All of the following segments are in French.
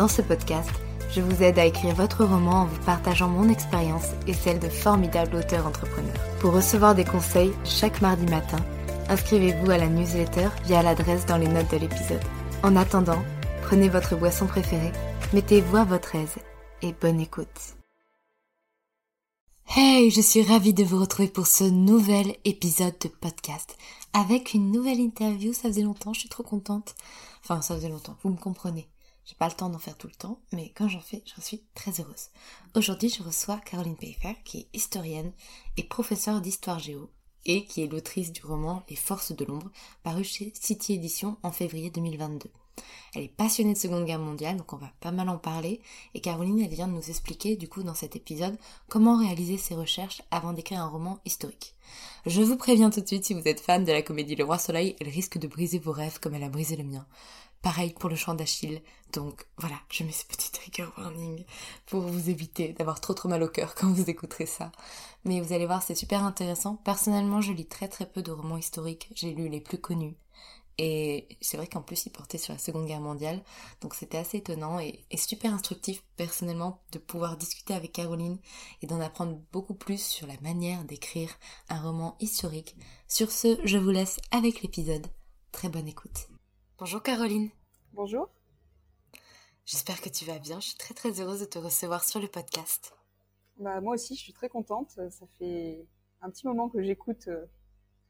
Dans ce podcast, je vous aide à écrire votre roman en vous partageant mon expérience et celle de formidables auteurs entrepreneurs. Pour recevoir des conseils chaque mardi matin, inscrivez-vous à la newsletter via l'adresse dans les notes de l'épisode. En attendant, prenez votre boisson préférée, mettez-vous à votre aise et bonne écoute. Hey, je suis ravie de vous retrouver pour ce nouvel épisode de podcast avec une nouvelle interview. Ça faisait longtemps, je suis trop contente. Enfin, ça faisait longtemps, vous me comprenez. J'ai pas le temps d'en faire tout le temps, mais quand j'en fais, je suis très heureuse. Aujourd'hui, je reçois Caroline Payfair, qui est historienne et professeure d'histoire géo, et qui est l'autrice du roman Les Forces de l'ombre, paru chez City Edition en février 2022. Elle est passionnée de Seconde Guerre mondiale, donc on va pas mal en parler. Et Caroline, elle vient de nous expliquer, du coup, dans cet épisode, comment réaliser ses recherches avant d'écrire un roman historique. Je vous préviens tout de suite, si vous êtes fan de la comédie Le Roi Soleil, elle risque de briser vos rêves comme elle a brisé le mien. Pareil pour le chant d'Achille. Donc voilà, je mets ce petit trigger warning pour vous éviter d'avoir trop trop mal au cœur quand vous écouterez ça. Mais vous allez voir, c'est super intéressant. Personnellement, je lis très très peu de romans historiques. J'ai lu les plus connus. Et c'est vrai qu'en plus, il portait sur la Seconde Guerre mondiale. Donc c'était assez étonnant et, super instructif personnellement de pouvoir discuter avec Caroline et d'en apprendre beaucoup plus sur la manière d'écrire un roman historique. Sur ce, je vous laisse avec l'épisode. Très bonne écoute. Bonjour Caroline. Bonjour. J'espère que tu vas bien. Je suis très très heureuse de te recevoir sur le podcast. Bah, moi aussi, je suis très contente. Ça fait un petit moment que j'écoute euh,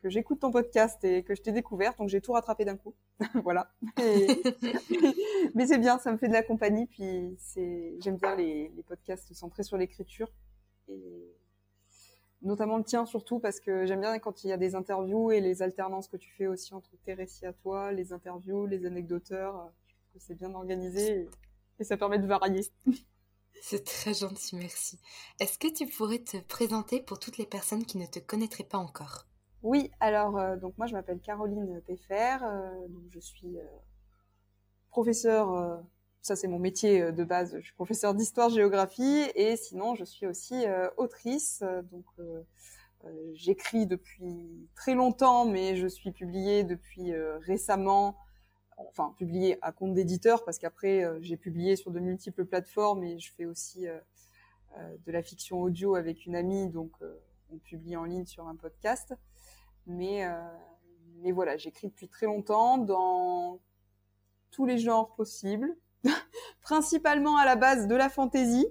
que j'écoute ton podcast et que je t'ai découvert, donc j'ai tout rattrapé d'un coup. voilà. Mais c'est bien, ça me fait de la compagnie, puis c'est j'aime bien les, les podcasts centrés sur l'écriture et notamment le tien surtout parce que j'aime bien quand il y a des interviews et les alternances que tu fais aussi entre tes récits à toi, les interviews, les anecdoteurs. Je trouve que c'est bien organisé et ça permet de varier. C'est très gentil, merci. Est-ce que tu pourrais te présenter pour toutes les personnes qui ne te connaîtraient pas encore? Oui, alors euh, donc moi je m'appelle Caroline Peffer, euh, donc je suis euh, professeure, ça c'est mon métier de base, je suis professeure d'histoire-géographie et sinon je suis aussi autrice, donc j'écris depuis très longtemps, mais je suis publiée depuis récemment, enfin publiée à compte d'éditeur parce qu'après j'ai publié sur de multiples plateformes et je fais aussi de la fiction audio avec une amie, donc on publie en ligne sur un podcast. Mais, euh, mais voilà, j'écris depuis très longtemps dans tous les genres possibles, principalement à la base de la fantaisie.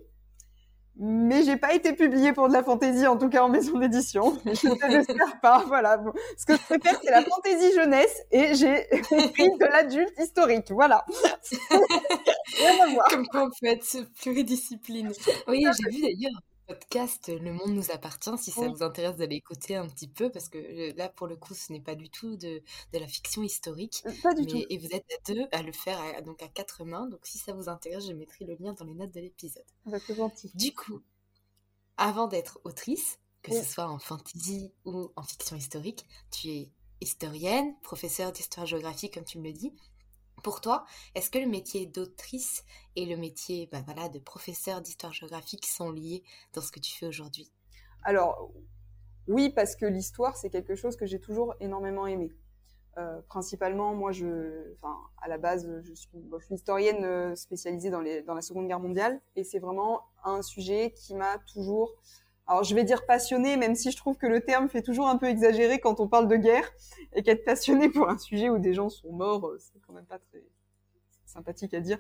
Mais j'ai pas été publiée pour de la fantaisie, en tout cas en maison d'édition. Je ne l'espère pas. Voilà. Ce que je préfère, c'est la fantaisie jeunesse et j'ai écrit de l'adulte historique. Voilà. Comme quoi, on peut être pluridiscipline. Oui, j'ai vu d'ailleurs podcast Le Monde nous appartient, si ça vous intéresse d'aller écouter un petit peu, parce que euh, là, pour le coup, ce n'est pas du tout de, de, la fiction historique. Pas du tout. Et vous êtes à deux à le faire, à, donc à quatre mains. Donc si ça vous intéresse, je mettrai le lien dans les notes de l'épisode. Ah bah, c'est gentil. Du coup, avant d'être autrice, que ce soit en fantasy ou en fiction historique, tu es historienne, professeure d'histoire-géographie, comme tu me le dis. Pour toi, est-ce que le métier d'autrice et le métier voilà, de professeur d'histoire géographique sont liés dans ce que tu fais aujourd'hui? Alors, Oui, parce que l'histoire, c'est quelque chose que j'ai toujours énormément aimé. Euh, principalement, moi, je, à la base, je suis, je suis historienne euh, spécialisée dans, dans la Seconde Guerre mondiale, et c'est vraiment un sujet qui m'a toujours, alors je vais dire passionné, même si je trouve que le terme fait toujours un peu exagéré quand on parle de guerre, et qu'être passionné pour un sujet où des gens sont morts, euh, c'est quand même pas très sympathique à dire.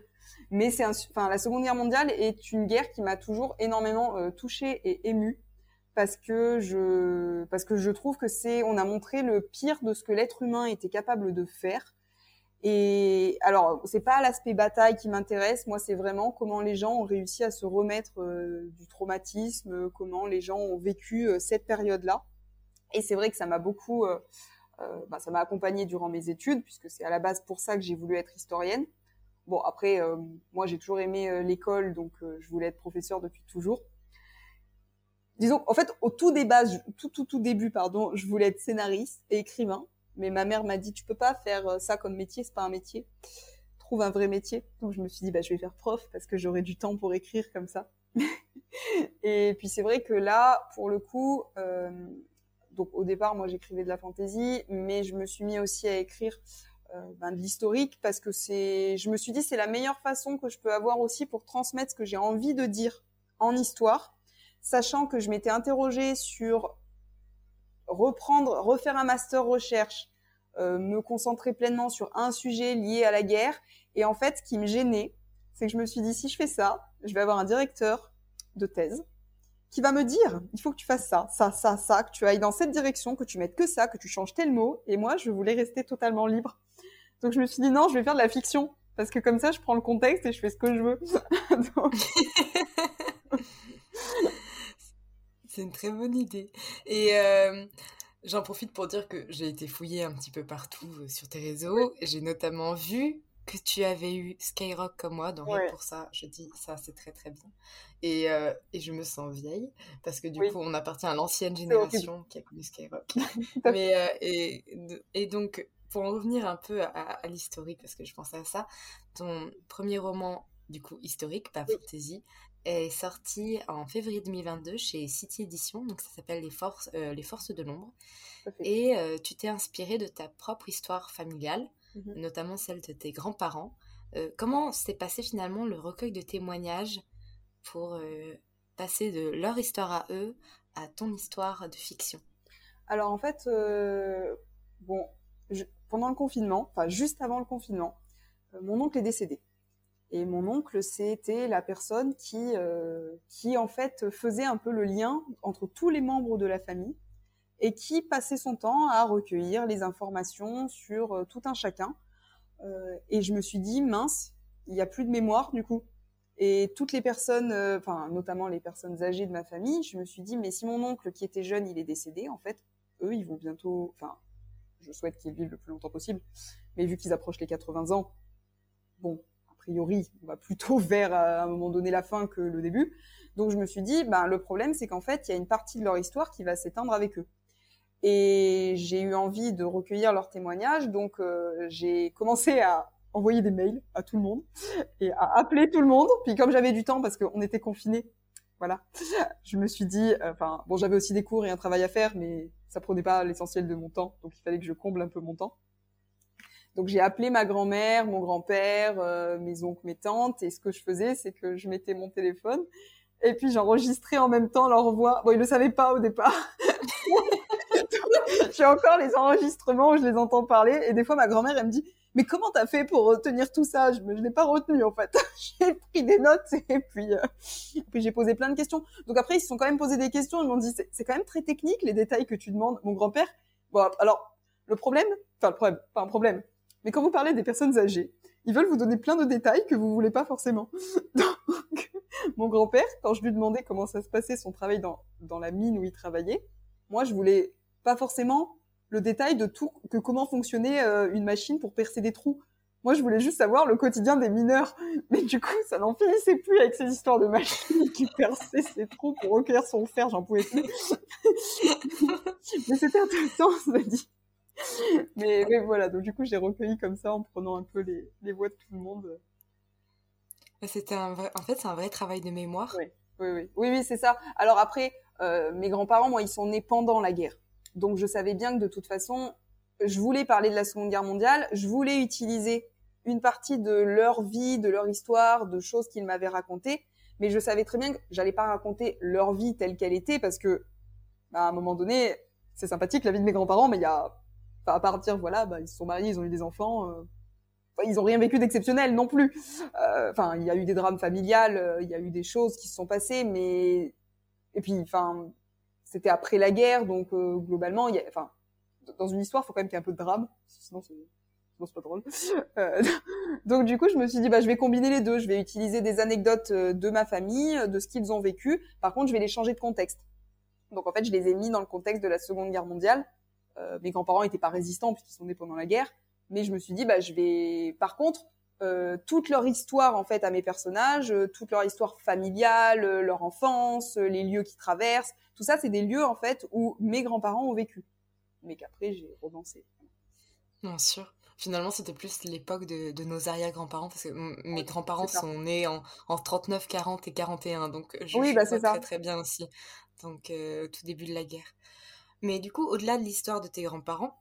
Mais c'est, enfin, la Seconde Guerre mondiale est une guerre qui m'a toujours énormément euh, touchée et émue parce que je parce que je trouve que c'est on a montré le pire de ce que l'être humain était capable de faire. Et alors c'est pas l'aspect bataille qui m'intéresse, moi c'est vraiment comment les gens ont réussi à se remettre euh, du traumatisme, comment les gens ont vécu euh, cette période-là. Et c'est vrai que ça m'a beaucoup euh, bah, ça m'a accompagné durant mes études puisque c'est à la base pour ça que j'ai voulu être historienne. Bon après moi j'ai toujours aimé l'école donc je voulais être professeur depuis toujours disons, en fait, au tout début, tout, tout, tout début, pardon, je voulais être scénariste et écrivain. Mais ma mère m'a dit, tu peux pas faire euh, ça comme métier, c'est pas un métier. Trouve un vrai métier. Donc je me suis dit, bah, je vais faire prof parce que j'aurai du temps pour écrire comme ça. et puis c'est vrai que là, pour le coup, euh, donc au départ, moi j'écrivais de la fantaisie, mais je me suis mis aussi à écrire euh, ben, de l'historique parce que c'est, je me suis dit, c'est la meilleure façon que je peux avoir aussi pour transmettre ce que j'ai envie de dire en histoire sachant que je m'étais interrogée sur reprendre, refaire un master recherche, euh, me concentrer pleinement sur un sujet lié à la guerre. Et en fait, ce qui me gênait, c'est que je me suis dit, si je fais ça, je vais avoir un directeur de thèse qui va me dire, il faut que tu fasses ça, ça, ça, ça, que tu ailles dans cette direction, que tu mettes que ça, que tu changes tel mot. Et moi, je voulais rester totalement libre. Donc je me suis dit, non, je vais faire de la fiction. Parce que comme ça, je prends le contexte et je fais ce que je veux. Donc... C'est une très bonne idée. Et euh, j'en profite pour dire que j'ai été fouillée un petit peu partout euh, sur tes réseaux. J'ai notamment vu que tu avais eu Skyrock comme moi, donc pour ça, je dis ça, c'est très très bien. Et, euh, et, je me sens vieille, parce que du coup, on appartient à l'ancienne génération qui a connu Skyrock. Mais, et, et, donc, pour en revenir un peu à, l'historique, parce que je pensais à ça, ton premier roman, du coup, historique, pas fantasy, est sorti en février 2022 chez City Edition, donc ça s'appelle Les Forces, euh, les Forces de l'ombre. Et euh, tu t'es inspiré de ta propre histoire familiale, mhm. notamment celle de tes grands-parents. Euh, comment s'est passé finalement le recueil de témoignages pour passer de leur histoire à eux à ton histoire de fiction? Alors en fait, bon, pendant le confinement, enfin juste avant le confinement, mon oncle est décédé. Et mon oncle, c'était la personne qui, euh, qui en fait faisait un peu le lien entre tous les membres de la famille et qui passait son temps à recueillir les informations sur euh, tout un chacun. Euh, et je me suis dit, mince, il n'y a plus de mémoire du coup. Et toutes les personnes, euh, enfin notamment les personnes âgées de ma famille, je me suis dit, mais si mon oncle qui était jeune, il est décédé, en fait, eux, ils vont bientôt, enfin, je souhaite qu'ils vivent le plus longtemps possible, mais vu qu'ils approchent les 80 ans, bon, priori, on va plutôt vers à un moment donné la fin que le début. Donc je me suis dit, ben, le problème, c'est qu'en fait, il y a une partie de leur histoire qui va s'éteindre avec eux. Et j'ai eu envie de recueillir leurs témoignages, donc euh, j'ai commencé à envoyer des mails à tout le monde et à appeler tout le monde. Puis comme j'avais du temps parce qu'on était confinés, voilà, je me suis dit, enfin bon, j'avais aussi des cours et un travail à faire, mais ça prenait pas l'essentiel de mon temps, donc il fallait que je comble un peu mon temps. Donc j'ai appelé ma grand-mère, mon grand-père, euh, mes oncles, mes tantes, et ce que je faisais, c'est que je mettais mon téléphone et puis j'enregistrais en même temps leur voix. Bon, ils le savaient pas au départ. j'ai encore les enregistrements où je les entends parler, et des fois ma grand-mère elle me dit mais comment t'as fait pour retenir tout ça? Je ne l'ai pas retenu en fait. j'ai pris des notes et puis, euh, puis j'ai posé plein de questions. Donc après ils se sont quand même posé des questions. Ils m'ont dit c'est quand même très technique les détails que tu demandes. Mon grand-père. Bon alors le problème, enfin le problème, pas un problème. Mais quand vous parlez des personnes âgées, ils veulent vous donner plein de détails que vous voulez pas forcément. Donc, mon grand-père, quand je lui demandais comment ça se passait son travail dans, dans la mine où il travaillait, moi, je voulais pas forcément le détail de tout, que comment fonctionnait euh, une machine pour percer des trous. Moi, je voulais juste savoir le quotidien des mineurs. Mais du coup, ça n'en finissait plus avec ces histoires de machines qui perçaient ses trous pour recueillir son fer, j'en pouvais plus. Mais c'était intéressant, ça dit mais, voilà, donc du coup, j'ai recueilli comme ça en prenant un peu les, les voix de tout le monde. C'était un vrai... En fait, c'est un vrai travail de mémoire. Oui, oui, oui, oui, oui c'est ça. Alors après, euh, mes grands-parents, moi, ils sont nés pendant la guerre. Donc je savais bien que de toute façon, je voulais parler de la Seconde Guerre mondiale, je voulais utiliser une partie de leur vie, de leur histoire, de choses qu'ils m'avaient racontées, mais je savais très bien que j'allais pas raconter leur vie telle qu'elle était parce que bah, à un moment donné, c'est sympathique la vie de mes grands-parents, mais il y a, à partir voilà, bah, ils se sont mariés, ils ont eu des enfants, euh, ils ont rien vécu d'exceptionnel non plus. Euh, enfin, il y a eu des drames familiales, euh, il y a eu des choses qui se sont passées, mais et puis, enfin, c'était après la guerre, donc globalement, il y a, enfin, dans une histoire, il faut quand même qu'il y ait un peu de drame, sinon c'est c'est pas drôle. Euh, donc du coup, je me suis dit, bah, je vais combiner les deux. Je vais utiliser des anecdotes euh, de ma famille, euh, de ce qu'ils ont vécu. Par contre, je vais les changer de contexte. Donc en fait, je les ai mis dans le contexte de la Seconde Guerre mondiale. Euh, mes grands-parents n'étaient pas résistants puisqu'ils sont nés pendant la guerre. Mais je me suis dit, bah, je vais. Par contre, euh, toute leur histoire en fait à mes personnages, toute leur histoire familiale, leur enfance, les lieux qu'ils traversent, tout ça, c'est des lieux en fait où mes grands-parents ont vécu, mais qu'après j'ai romancé. Bien sûr finalement, c'était plus l'époque de, de, nos arrière-grands-parents, parce que mes grands-parents sont nés en, en, 39, 40 et 41, donc je, oui, bah, vois très très bien aussi, donc euh, tout début de la guerre. Mais du coup, au-delà de l'histoire de tes grands-parents,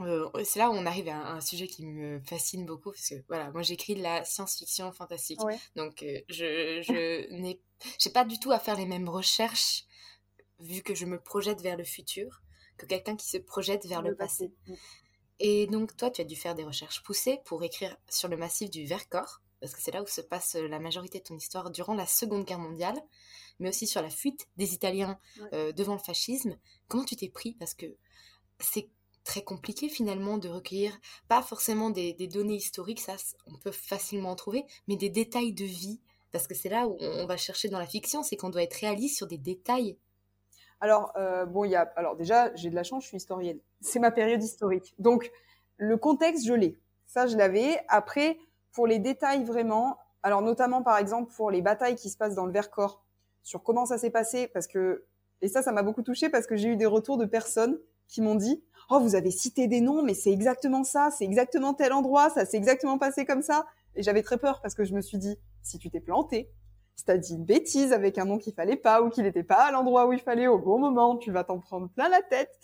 euh, c'est là où on arrive à un, sujet qui me fascine beaucoup, parce que voilà, moi j'écris de la science-fiction fantastique, donc euh, je, je n'ai pas du tout à faire les mêmes recherches, vu que je me projette vers le futur, que quelqu'un qui se projette vers le, passé. Mm. Et donc, toi, tu as dû faire des recherches poussées pour écrire sur le massif du Vercors, parce que c'est là où se passe euh, la majorité de ton histoire durant la Seconde Guerre mondiale, mais aussi sur la fuite des Italiens euh, devant le fascisme. Comment tu t'es pris? Parce que c'est très compliqué finalement de recueillir, pas forcément des, données historiques, ça on peut facilement en trouver, mais des détails de vie. Parce que c'est là où on va chercher dans la fiction, c'est qu'on doit être réaliste sur des détails alors, euh, bon, il y a. Alors, déjà, j'ai de la chance, je suis historienne. C'est ma période historique. Donc, le contexte, je l'ai. Ça, je l'avais. Après, pour les détails vraiment, alors notamment par exemple pour les batailles qui se passent dans le Vercors, sur comment ça s'est passé, parce que et ça, ça m'a beaucoup touché parce que j'ai eu des retours de personnes qui m'ont dit oh vous avez cité des noms, mais c'est exactement ça, c'est exactement tel endroit, ça s'est exactement passé comme ça. Et j'avais très peur parce que je me suis dit si tu t'es planté, si t'as dit une bêtise avec un nom qu'il fallait pas ou qu'il n'était pas à l'endroit où il fallait au bon moment, tu vas t'en prendre plein la tête.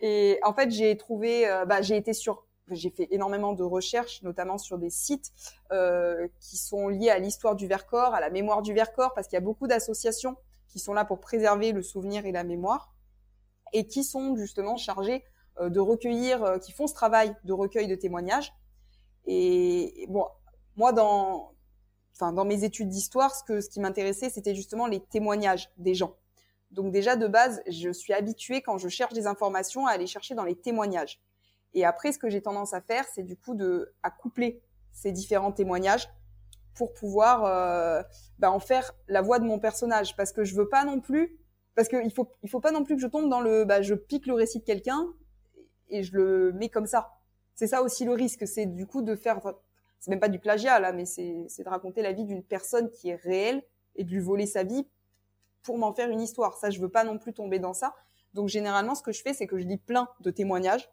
Et en fait, j'ai trouvé, euh, bah, j'ai été sur, j'ai fait énormément de recherches, notamment sur des sites euh, qui sont liés à l'histoire du Vercors, à la mémoire du Vercors, parce qu'il y a beaucoup d'associations qui sont là pour préserver le souvenir et la mémoire, et qui sont justement chargées euh, de recueillir, euh, qui font ce travail de recueil de témoignages. Et, et bon, moi, dans enfin dans mes études d'histoire, ce que ce qui m'intéressait, c'était justement les témoignages des gens. Donc déjà de base, je suis habituée quand je cherche des informations à aller chercher dans les témoignages. Et après, ce que j'ai tendance à faire, c'est du coup de à coupler ces différents témoignages pour pouvoir euh, bah, en faire la voix de mon personnage, parce que je veux pas non plus, parce qu'il faut il faut pas non plus que je tombe dans le, bah, je pique le récit de quelqu'un et je le mets comme ça. C'est ça aussi le risque, c'est du coup de faire c'est même pas du plagiat là, mais c'est de raconter la vie d'une personne qui est réelle et de lui voler sa vie pour m'en faire une histoire. Ça, je veux pas non plus tomber dans ça. Donc généralement, ce que je fais, c'est que je lis plein de témoignages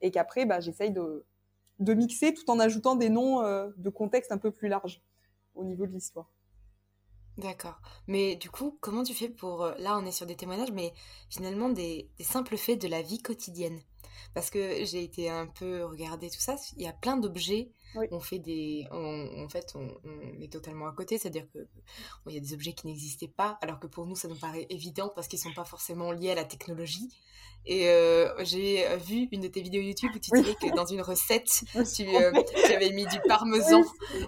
et qu'après, bah, j'essaye de, de mixer tout en ajoutant des noms euh, de contexte un peu plus large au niveau de l'histoire. D'accord. Mais du coup, comment tu fais pour... Euh, là, on est sur des témoignages, mais finalement des, des simples faits de la vie quotidienne? Parce que j'ai été un peu regarder tout ça. Il y a plein d'objets on fait des, en fait, on, est totalement à côté, c'est-à-dire que il y a des objets qui n'existaient pas, alors que pour nous ça nous paraît évident parce qu'ils sont pas forcément liés à la technologie. Et euh, j'ai vu une de tes vidéos YouTube où tu disais que dans une recette, tu, euh, avais mis du parmesan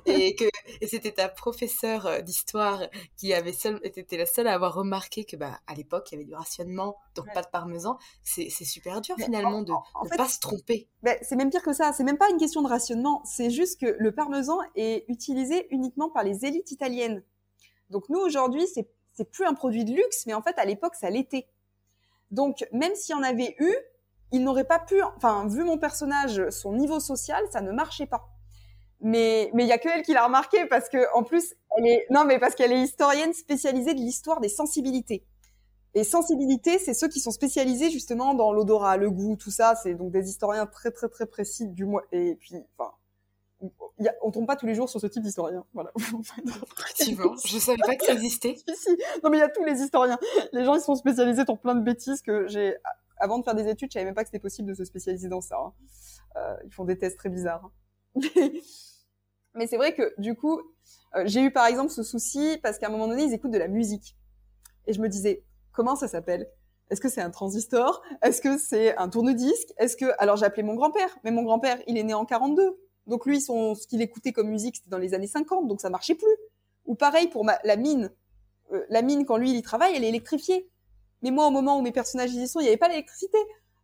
et que et c'était ta professeure d'histoire qui avait seul, était la seule à avoir remarqué que bah à l'époque il y avait du rationnement, donc pas de parmesan. C'est super dur finalement de ne pas se tromper. c'est même pire que ça. C'est même pas une question de rationnement. C'est juste que le parmesan est utilisé uniquement par les élites italiennes. Donc nous aujourd'hui c'est c'est plus un produit de luxe, mais en fait à l'époque ça l'était. Donc, même s'il y en avait eu, il n'aurait pas pu, enfin, vu mon personnage, son niveau social, ça ne marchait pas. Mais, mais il y a que elle qui l'a remarqué parce que, en plus, elle est, non, mais parce qu'elle est historienne spécialisée de l'histoire des sensibilités. Et sensibilité, c'est ceux qui sont spécialisés justement dans l'odorat, le goût, tout ça. C'est donc des historiens très très très précis du moins. Et puis, enfin, y a, on tombe pas tous les jours sur ce type d'historien. Voilà. Effectivement, je savais pas que ça existait. si, Non, mais il y a tous les historiens. Les gens, ils sont spécialisés dans plein de bêtises que j'ai. Avant de faire des études, je savais même pas que c'était possible de se spécialiser dans ça. Hein. Euh, ils font des tests très bizarres. Hein. mais c'est vrai que du coup, euh, j'ai eu par exemple ce souci parce qu'à un moment donné, ils écoutent de la musique. Et je me disais, comment ça s'appelle? Est-ce que c'est un transistor? Est-ce que c'est un tourne-disque? Est-ce que alors j'ai appelé mon grand-père, mais mon grand-père, il est né en 42. Donc lui, son, ce qu'il écoutait comme musique, c'était dans les années 50, donc ça marchait plus. Ou pareil pour ma, la mine. Euh, la mine, quand lui, il y travaille, elle est électrifiée. Mais moi, au moment où mes personnages y sont, il n'y avait pas l'électricité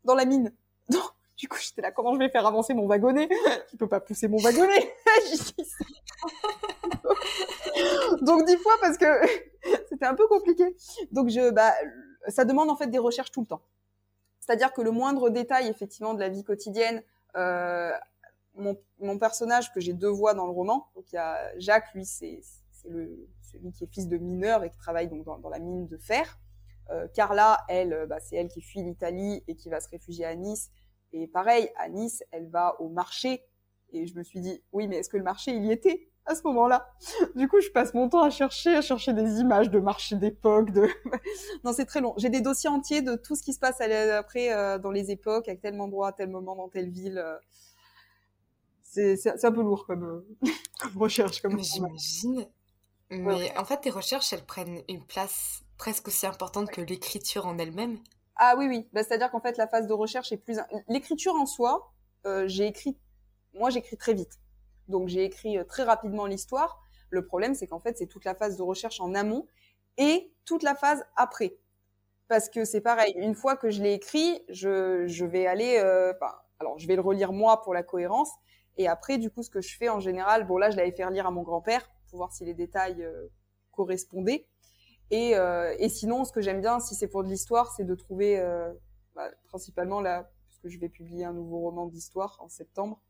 dans la mine. Donc, du coup, j'étais là, comment je vais faire avancer mon wagonnet? Tu peux pas pousser mon wagonnet. Donc, dix fois parce que c'était un peu compliqué. Donc, je, bah, ça demande en fait des recherches tout le temps. C'est-à-dire que le moindre détail, effectivement, de la vie quotidienne, euh, mon, mon, personnage que j'ai deux voix dans le roman. Donc il y a Jacques, lui c'est celui qui est fils de mineur et qui travaille donc dans, dans la mine de fer. Euh, Carla, elle, euh, bah, c'est elle qui fuit l'Italie et qui va se réfugier à Nice. Et pareil, à Nice, elle va au marché. Et je me suis dit, oui, mais est-ce que le marché, il y était à ce moment-là? Du coup, je passe mon temps à chercher, à chercher des images de marché d'époque. De... non, c'est très long. J'ai des dossiers entiers de tout ce qui se passe après euh, dans les époques, à tel endroit, à tel moment, dans telle ville. Euh c'est un peu lourd comme, euh, comme recherche. Comme J'imagine. Mais en fait, tes recherches, elles prennent une place presque aussi importante que l'écriture en elle-même. Ah oui, oui. Bah, C'est-à-dire qu'en fait, la phase de recherche est plus... L'écriture en soi, euh, j'ai écrit... Moi, j'écris très vite. Donc, j'ai écrit euh, très rapidement l'histoire. Le problème, c'est qu'en fait, c'est toute la phase de recherche en amont et toute la phase après. Parce que c'est pareil, une fois que je l'ai écrit, je, je vais aller... Euh, alors, je vais le relire moi pour la cohérence, et après, du coup, ce que je fais en général, bon là, je l'avais fait lire à mon grand-père pour voir si les détails euh, correspondaient. Et, euh, et, sinon, ce que j'aime bien, si c'est pour de l'histoire, c'est de trouver, euh, bah, principalement là, puisque je vais publier un nouveau roman d'histoire en septembre.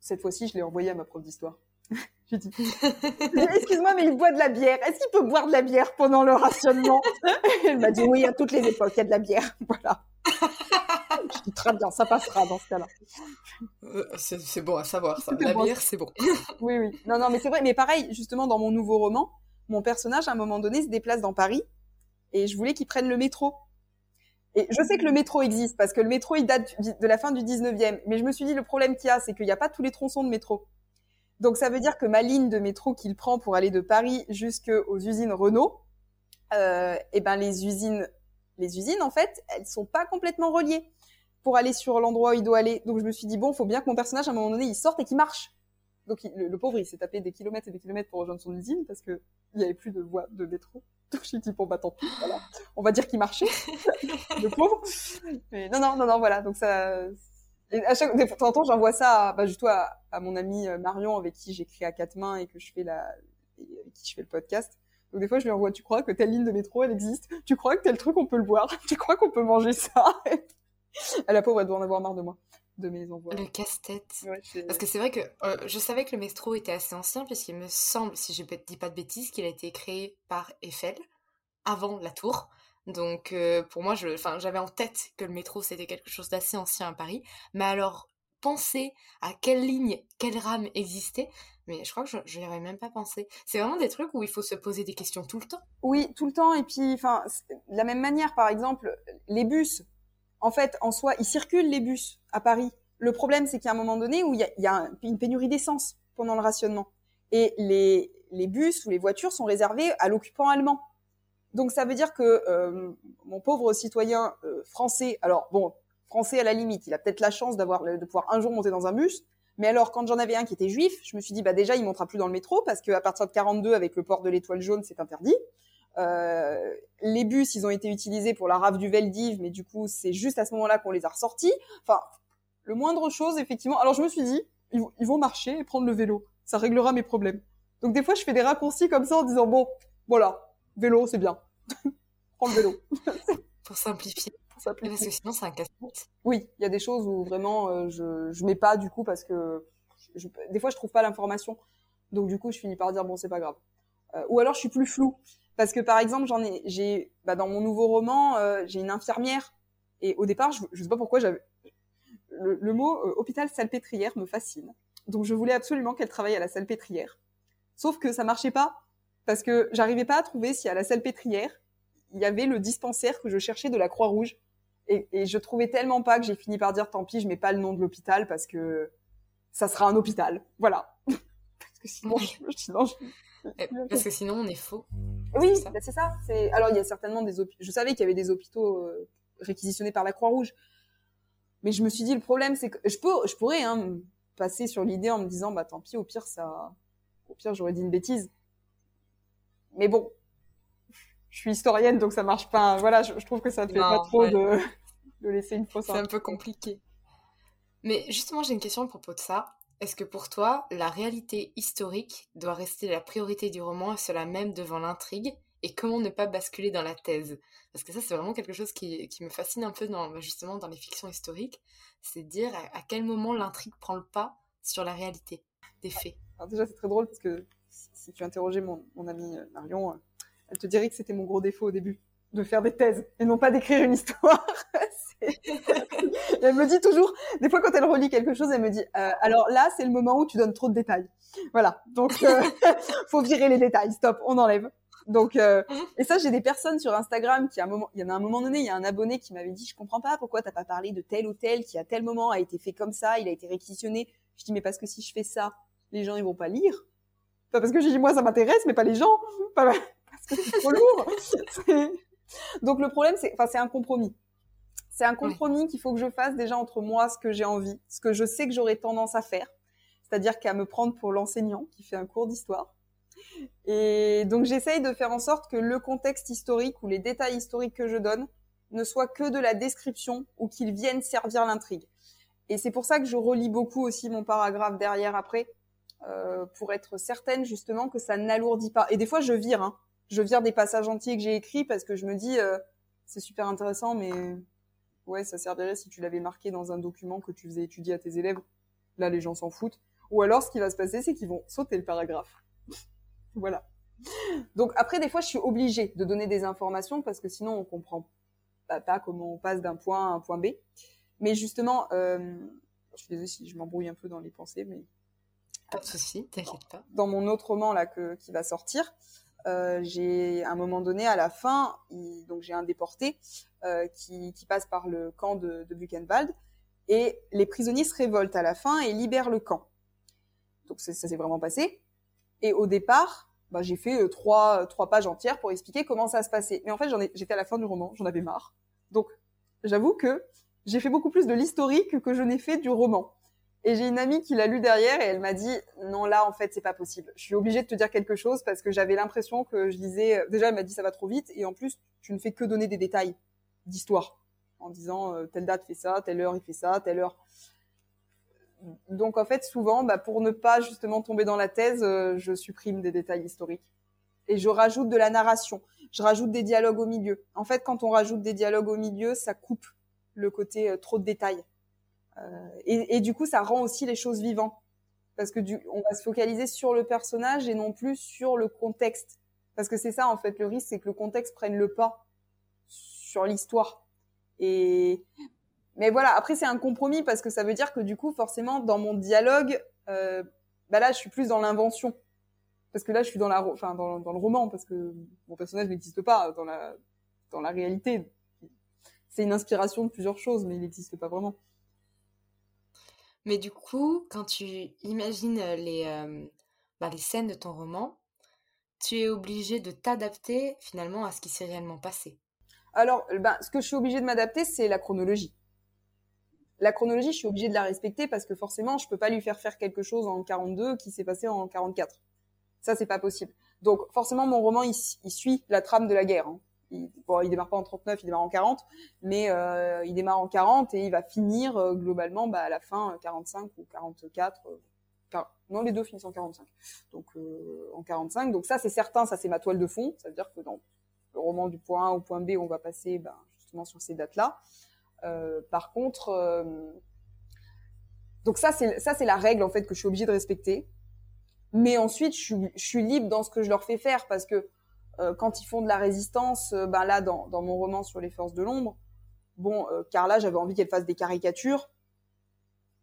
Cette fois-ci, je l'ai envoyé à ma prof d'histoire. J'ai dit, excuse-moi, mais il boit de la bière. Est-ce qu'il peut boire de la bière pendant le rationnement? Elle m'a dit oui, à toutes les époques, il y a de la bière. Voilà. Je dis très bien, ça passera dans ce cas-là. Euh, c'est bon à savoir, ça. La bière, c'est bon. oui, oui. Non, non, mais c'est vrai. Mais pareil, justement, dans mon nouveau roman, mon personnage, à un moment donné, se déplace dans Paris et je voulais qu'il prenne le métro. Et je sais que le métro existe parce que le métro, il date de la fin du 19e. Mais je me suis dit, le problème qu'il y a, c'est qu'il n'y a pas tous les tronçons de métro. Donc ça veut dire que ma ligne de métro qu'il prend pour aller de Paris jusqu'aux usines Renault, euh, et eh ben les usines, les usines en fait, elles sont pas complètement reliées pour aller sur l'endroit où il doit aller. Donc je me suis dit bon, faut bien que mon personnage à un moment donné il sorte et qu'il marche. Donc le, pauvre il s'est tapé des kilomètres et des kilomètres pour rejoindre son usine parce que il y avait plus de voie de métro. Donc j'ai dit bon bah tant pis, voilà. On va dire qu'il marchait, le pauvre. Mais non non non non voilà. Donc ça. Et à chaque de temps en temps j'envoie ça à, bah, juste à, à mon ami euh, Marion avec qui j'écris à quatre mains et que je fais la avec qui je fais le podcast. Donc des fois je lui envoie tu crois que telle ligne de métro elle existe? Tu crois que tel truc on peut le voir? Tu crois qu'on peut manger ça? À la pauvre, elle doit en avoir marre de moi, de mes envois. Le casse-tête. Parce que c'est vrai que euh, je savais que le métro était assez ancien, puisqu'il me semble, si je ne dis pas de bêtises, qu'il a été créé par Eiffel, avant la tour. Donc euh, pour moi, j'avais en tête que le métro, c'était quelque chose d'assez ancien à Paris. Mais alors, penser à quelle ligne, quelle rame existait, mais je crois que je n'y avais même pas pensé. C'est vraiment des trucs où il faut se poser des questions tout le temps. Oui, tout le temps. Et puis, enfin, de la même manière, par exemple, les bus, en fait, en soi, ils circulent les bus à Paris. Le problème, c'est a un moment donné où il y a, une pénurie d'essence pendant le rationnement. Et les, les bus ou les voitures sont réservés à l'occupant allemand. Donc ça veut dire que euh, mon pauvre citoyen euh, français, alors bon, français à la limite, il a peut-être la chance d'avoir de pouvoir un jour monter dans un bus. Mais alors, quand j'en avais un qui était juif, je me suis dit, bah déjà, il montera plus dans le métro parce qu'à partir de 42, avec le port de l'étoile jaune, c'est interdit. Euh, les bus, ils ont été utilisés pour la rave du Veldiv, mais du coup, c'est juste à ce moment-là qu'on les a ressortis. Enfin, le moindre chose, effectivement. Alors, je me suis dit, ils, vont marcher et prendre le vélo. Ça réglera mes problèmes. Donc, des fois, je fais des raccourcis comme ça en disant, bon, voilà, vélo, c'est bien. Prends le vélo. pour simplifier. Pour simplifier. Parce que sinon, c'est un casse-tête. Oui, il y a des choses où vraiment, euh, je, je mets pas, du coup, parce que des fois, je trouve pas l'information. Donc, du coup, je finis par dire, bon, c'est pas grave. Euh, ou alors, je suis plus flou. Parce que par exemple, j'en ai, j'ai, bah, dans mon nouveau roman, euh, j'ai une infirmière. Et au départ, je, je sais pas pourquoi j'avais le, le, mot euh, hôpital salpêtrière me fascine. Donc je voulais absolument qu'elle travaille à la salpêtrière. Sauf que ça marchait pas parce que j'arrivais pas à trouver si à la salpêtrière il y avait le dispensaire que je cherchais de la Croix-Rouge. Et, et, je trouvais tellement pas que j'ai fini par dire tant pis, je mets pas le nom de l'hôpital parce que ça sera un hôpital. Voilà. parce que sinon, je, sinon Parce que sinon, on est faux. Oui, c'est ça. Bah, c'est Alors, il y a certainement des hôpitaux. Je savais qu'il y avait des hôpitaux euh, réquisitionnés par la Croix-Rouge. Mais je me suis dit, le problème, c'est que je, peux, je pourrais hein, passer sur l'idée en me disant, bah tant pis, au pire, ça. Au pire, j'aurais dit une bêtise. Mais bon, je suis historienne, donc ça marche pas. Voilà, je, trouve que ça ne fait pas trop de, de, laisser une fausse. C'est un peu compliqué. Mais justement, j'ai une question à propos de ça. Est-ce que pour toi, la réalité historique doit rester la priorité du roman et cela même devant l'intrigue? Et comment ne pas basculer dans la thèse? Parce que ça, c'est vraiment quelque chose qui, me fascine un peu dans, bah, justement dans les fictions historiques. C'est dire à, quel moment l'intrigue prend le pas sur la réalité des faits. Alors déjà, c'est très drôle parce que si tu interrogeais mon, mon ami euh, Marion, euh, elle te dirait que c'était mon gros défaut au début, de faire des thèses et non pas d'écrire une histoire. elle me dit toujours, des fois quand elle relit quelque chose, elle me dit, euh, alors là, c'est le moment où tu donnes trop de détails. Voilà, donc euh, faut virer les détails, stop, on enlève. Donc, euh, et ça, j'ai des personnes sur Instagram qui, à un moment, il y en a un moment donné, il y a un abonné qui m'avait dit, je comprends pas pourquoi t'as pas parlé de tel ou tel qui à tel moment a été fait comme ça, il a été réquisitionné. Je dis, mais parce que si je fais ça, les gens ils vont pas lire. Pas parce que j'ai dit moi ça m'intéresse, mais pas les gens. Pas parce que c'est trop lourd. Donc le problème, c'est, enfin, c'est un compromis. C'est un compromis qu'il faut que je fasse déjà entre moi, ce que j'ai envie, ce que je sais que j'aurais tendance à faire, c'est-à-dire qu'à me prendre pour l'enseignant qui fait un cours d'histoire. Et donc j'essaye de faire en sorte que le contexte historique ou les détails historiques que je donne ne soient que de la description ou qu'ils viennent servir l'intrigue. Et c'est pour ça que je relis beaucoup aussi mon paragraphe derrière après, euh, pour être certaine justement que ça n'alourdit pas. Et des fois je vire, hein je vire des passages entiers que j'ai écrits parce que je me dis euh, c'est super intéressant, mais ouais, ça servirait si tu l'avais marqué dans un document que tu faisais étudier à tes élèves. Là, les gens s'en foutent. Ou alors, ce qui va se passer, c'est qu'ils vont sauter le paragraphe. voilà. Donc après, des fois, je suis obligée de donner des informations parce que sinon, on comprend pas, comment on passe d'un point à un point B. Mais justement, euh, je suis désolée si je m'embrouille un peu dans les pensées, mais pas de souci, t'inquiète pas. Dans mon autre roman là que, qui va sortir, euh, j'ai à un moment donné à la fin, donc j'ai un déporté euh, qui, qui, passe par le camp de, de, Buchenwald et les prisonniers se révoltent à la fin et libèrent le camp. Donc ça, s'est vraiment passé. Et au départ, bah, j'ai fait euh, trois, trois pages entières pour expliquer comment ça se passait. Mais en fait, j'étais à la fin du roman, j'en avais marre. Donc j'avoue que j'ai fait beaucoup plus de l'historique que je n'ai fait du roman. Et j'ai une amie qui l'a lu derrière et elle m'a dit non là en fait c'est pas possible. Je suis obligée de te dire quelque chose parce que j'avais l'impression que je lisais. Déjà elle m'a dit ça va trop vite et en plus tu ne fais que donner des détails d'histoire en disant euh, telle date fait ça, telle heure il fait ça, telle heure. Donc en fait souvent bah, pour ne pas justement tomber dans la thèse, euh, je supprime des détails historiques et je rajoute de la narration. Je rajoute des dialogues au milieu. En fait quand on rajoute des dialogues au milieu, ça coupe le côté euh, trop de détails. Euh, et, du coup, ça rend aussi les choses vivantes parce que du, on va se focaliser sur le personnage et non plus sur le contexte. Parce que c'est ça en fait le risque, c'est que le contexte prenne le pas sur l'histoire. Et mais voilà, après c'est un compromis parce que ça veut dire que du coup forcément dans mon dialogue, euh, bah là je suis plus dans l'invention parce que là je suis dans la, enfin dans le roman parce que mon personnage n'existe pas dans la dans la réalité. C'est une inspiration de plusieurs choses, mais il n'existe pas vraiment. Mais du coup, quand tu imagines les, bah, les scènes de ton roman, tu es obligé de t'adapter finalement à ce qui s'est réellement passé. Alors, ben, ce que je suis obligée de m'adapter, c'est la chronologie. La chronologie, je suis obligée de la respecter parce que forcément, je peux pas lui faire faire quelque chose en 42 qui s'est passé en 44. Ça, c'est pas possible. Donc, forcément, mon roman, il, suit la trame de la guerre. Hein il, bon, démarre pas en 39, il démarre en 40, mais euh, il démarre en 40 et il va finir euh, globalement bah, à la fin 45 euh, ou 44. Euh, non, les deux finissent en 45. Donc en 45. Donc ça, c'est certain, ça c'est ma toile de fond. Ça veut dire que dans le roman du point A au point B, on va passer ben, justement sur ces dates-là. par contre, donc ça c'est la règle en fait que je suis obligée de respecter. Mais ensuite, je suis, libre dans ce que je leur fais faire parce que quand ils font de la résistance, euh, ben là, dans, mon roman sur les forces de l'ombre, bon, euh, Carla, j'avais envie qu'elle fasse des caricatures.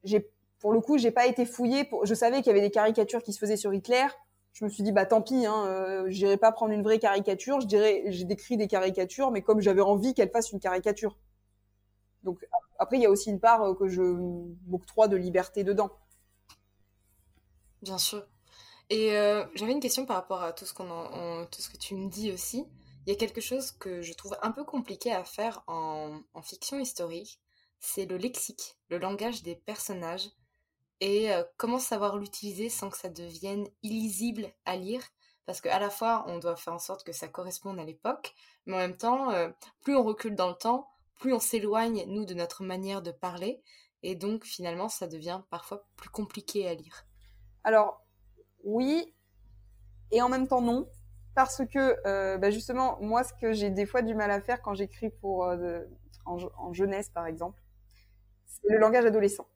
J'ai pour le coup, j'ai pas été fouillée. Je savais qu'il y avait des caricatures qui se faisaient sur Hitler. Je me suis dit bah tant pis, hein, euh, j'irai pas prendre une vraie caricature. Je dirais, j'ai décrit des caricatures, mais comme j'avais envie qu'elle fasse une caricature. Donc après, il y a aussi une part euh, que je m'octroie de liberté dedans. Bien sûr. Et euh, j'avais une question par rapport à tout ce, qu'on tout ce que tu me dis aussi. Il y a quelque chose que je trouve un peu compliqué à faire en, fiction historique, c'est le lexique, le langage des personnages, et euh, comment savoir l'utiliser sans que ça devienne illisible à lire, parce qu'à la fois on doit faire en sorte que ça corresponde à l'époque, mais en même temps, euh, plus on recule dans le temps, plus on s'éloigne, nous, de notre manière de parler, et donc finalement ça devient parfois plus compliqué à lire. Alors, oui, et en même temps non, parce que euh, bah, justement, moi, ce que j'ai des fois du mal à faire quand j'écris pour en, jeunesse, par exemple, c'est le langage adolescent.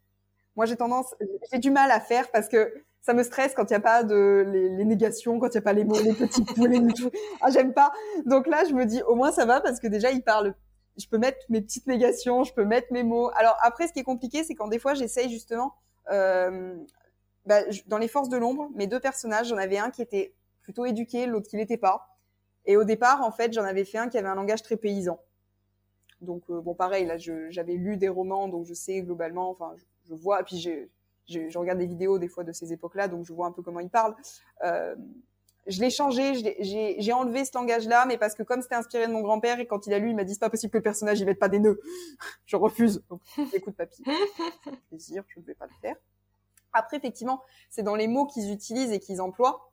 Moi, j'ai tendance, j'ai du mal à faire parce que ça me stresse quand il n'y a pas de les, négations, quand il n'y a pas les mots, les petits poulets, tout. Ah, j'aime pas. Donc là, je me dis, au moins ça va parce que déjà, il parle. Je peux mettre mes petites négations, je peux mettre mes mots. Alors après, ce qui est compliqué, c'est quand des fois, j'essaye justement, euh, bah, dans les forces de l'ombre, mes deux personnages, j'en avais un qui était plutôt éduqué, l'autre qui l'était pas. Et au départ, en fait, j'en avais fait un qui avait un langage très paysan. Donc euh, bon, pareil, là, j'avais lu des romans, donc je sais globalement, enfin, je, vois, et puis j'ai, je regarde des vidéos des fois de ces époques-là, donc je vois un peu comment ils parlent. Euh, je l'ai changé, j'ai enlevé ce langage-là, mais parce que comme c'était inspiré de mon grand-père et quand il a lu, il m'a dit c'est pas possible que le personnage il mette pas des nœuds. je refuse. Donc écoute papy, plaisir, je ne vais pas le faire. Après effectivement, c'est dans les mots qu'ils utilisent et qu'ils emploient.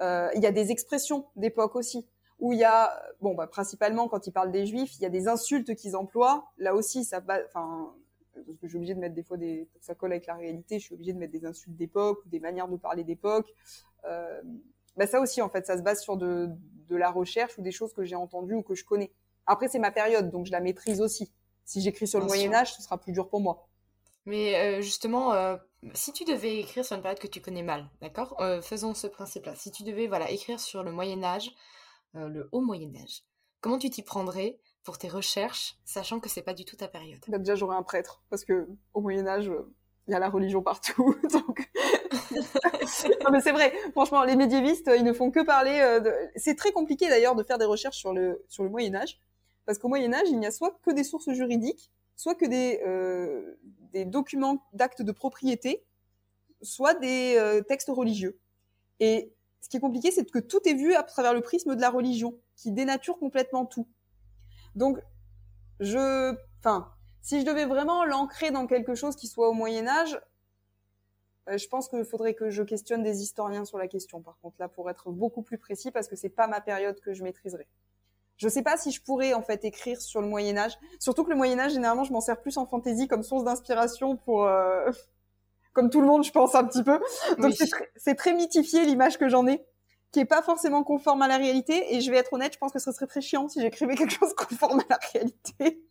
Euh, il y a des expressions d'époque aussi où il y a, bon, bah, principalement quand ils parlent des juifs, il y a des insultes qu'ils emploient. Là aussi, ça, enfin, parce que je suis obligée de mettre des fois des, ça colle avec la réalité, je suis obligée de mettre des insultes d'époque ou des manières de parler d'époque. Euh, bah, ça aussi, en fait, ça se base sur de, de la recherche ou des choses que j'ai entendues ou que je connais. Après, c'est ma période, donc je la maîtrise aussi. Si j'écris sur le Moyen Âge, ce sera plus dur pour moi. Mais euh, justement, euh, si tu devais écrire sur une période que tu connais mal, d'accord euh, Faisons ce principe-là. Si tu devais voilà écrire sur le Moyen Âge, le haut Moyen Âge. Comment tu t'y prendrais pour tes recherches, sachant que c'est pas du tout ta période? Bah, Déjà, j'aurais un prêtre, parce que au Moyen Âge, il y a la religion partout. donc... non, mais c'est vrai. Franchement, les médiévistes, ils ne font que parler. De... C'est très compliqué d'ailleurs de faire des recherches sur le sur le Moyen Âge, parce qu'au Moyen Âge, il n'y a soit que des sources juridiques, soit que des euh, des documents d'actes de propriété, soit des textes religieux. Et ce qui est compliqué, c'est que tout est vu à travers le prisme de la religion, qui dénature complètement tout. Donc, je, enfin, si je devais vraiment l'ancrer dans quelque chose qui soit au Moyen Âge, euh, je pense qu'il faudrait que je questionne des historiens sur la question. Par contre, là, pour être beaucoup plus précis, parce que c'est pas ma période que je maîtriserai. Je sais pas si je pourrais en fait écrire sur le Moyen Âge. Surtout que le Moyen Âge, généralement, je m'en sers plus en fantaisie comme source d'inspiration pour euh, comme tout le monde, je pense un petit peu. Donc c'est très mythifié l'image que j'en ai, qui est pas forcément conforme à la réalité. Et je vais être honnête, je pense que ce serait très chiant si j'écrivais quelque chose conforme à la réalité.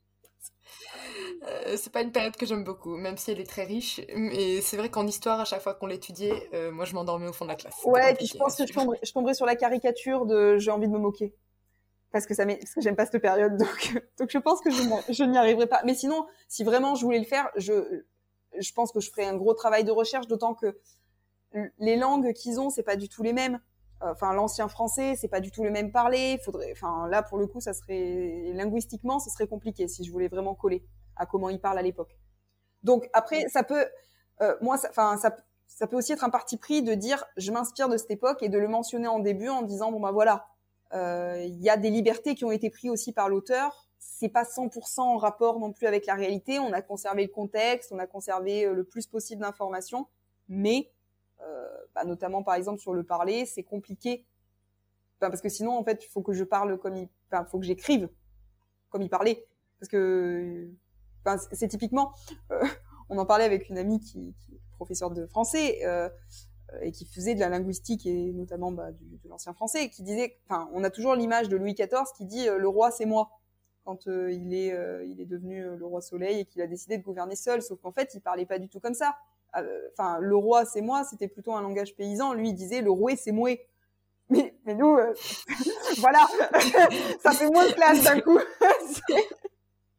Euh, c'est pas une période que j'aime beaucoup, même si elle est très riche. Mais c'est vrai qu'en histoire, à chaque fois qu'on l'étudiait, euh, moi je m'endormais au fond de la classe. Ouais, et puis je pense que je tomberais, je tomberais, sur la caricature de j'ai envie de me moquer. Parce que ça parce que j'aime pas cette période, donc donc je pense que je n'y arriverai pas. Mais sinon, si vraiment je voulais le faire, je je pense que je ferai un gros travail de recherche, d'autant que les langues qu'ils ont, c'est pas du tout les mêmes. Enfin, l'ancien français, c'est pas du tout le même parler. Faudrait, enfin, là pour le coup, ça serait linguistiquement, ce serait compliqué si je voulais vraiment coller à comment ils parlent à l'époque. Donc après, ça peut, euh, moi, enfin, ça, ça, peut aussi être un parti pris de dire, je m'inspire de cette époque et de le mentionner en début en disant, bon bah voilà, il y a des libertés qui ont été prises aussi par l'auteur c'est pas 100% en rapport non plus avec la réalité. On a conservé le contexte, on a conservé euh, le plus possible d'informations, mais euh, bah, notamment par exemple sur le parler, c'est compliqué. parce que sinon, en fait, il faut que je parle comme il, enfin, faut que j'écrive comme il parlait, parce que, enfin, c'est typiquement, euh, on en parlait avec une amie qui, qui est professeure de français euh, et qui faisait de la linguistique et notamment bah, du, de l'ancien français, qui disait, enfin, on a toujours l'image de Louis XIV qui dit le roi c'est moi quand euh, il est euh, il est devenu euh, le roi Soleil et qu'il a décidé de gouverner seul. Sauf qu'en fait, il parlait pas du tout comme ça. Enfin, le roi c'est moi, c'était plutôt un langage paysan. Lui, il disait le roi c'est moi. Mais, mais nous, voilà, ça fait moins de classe d'un coup.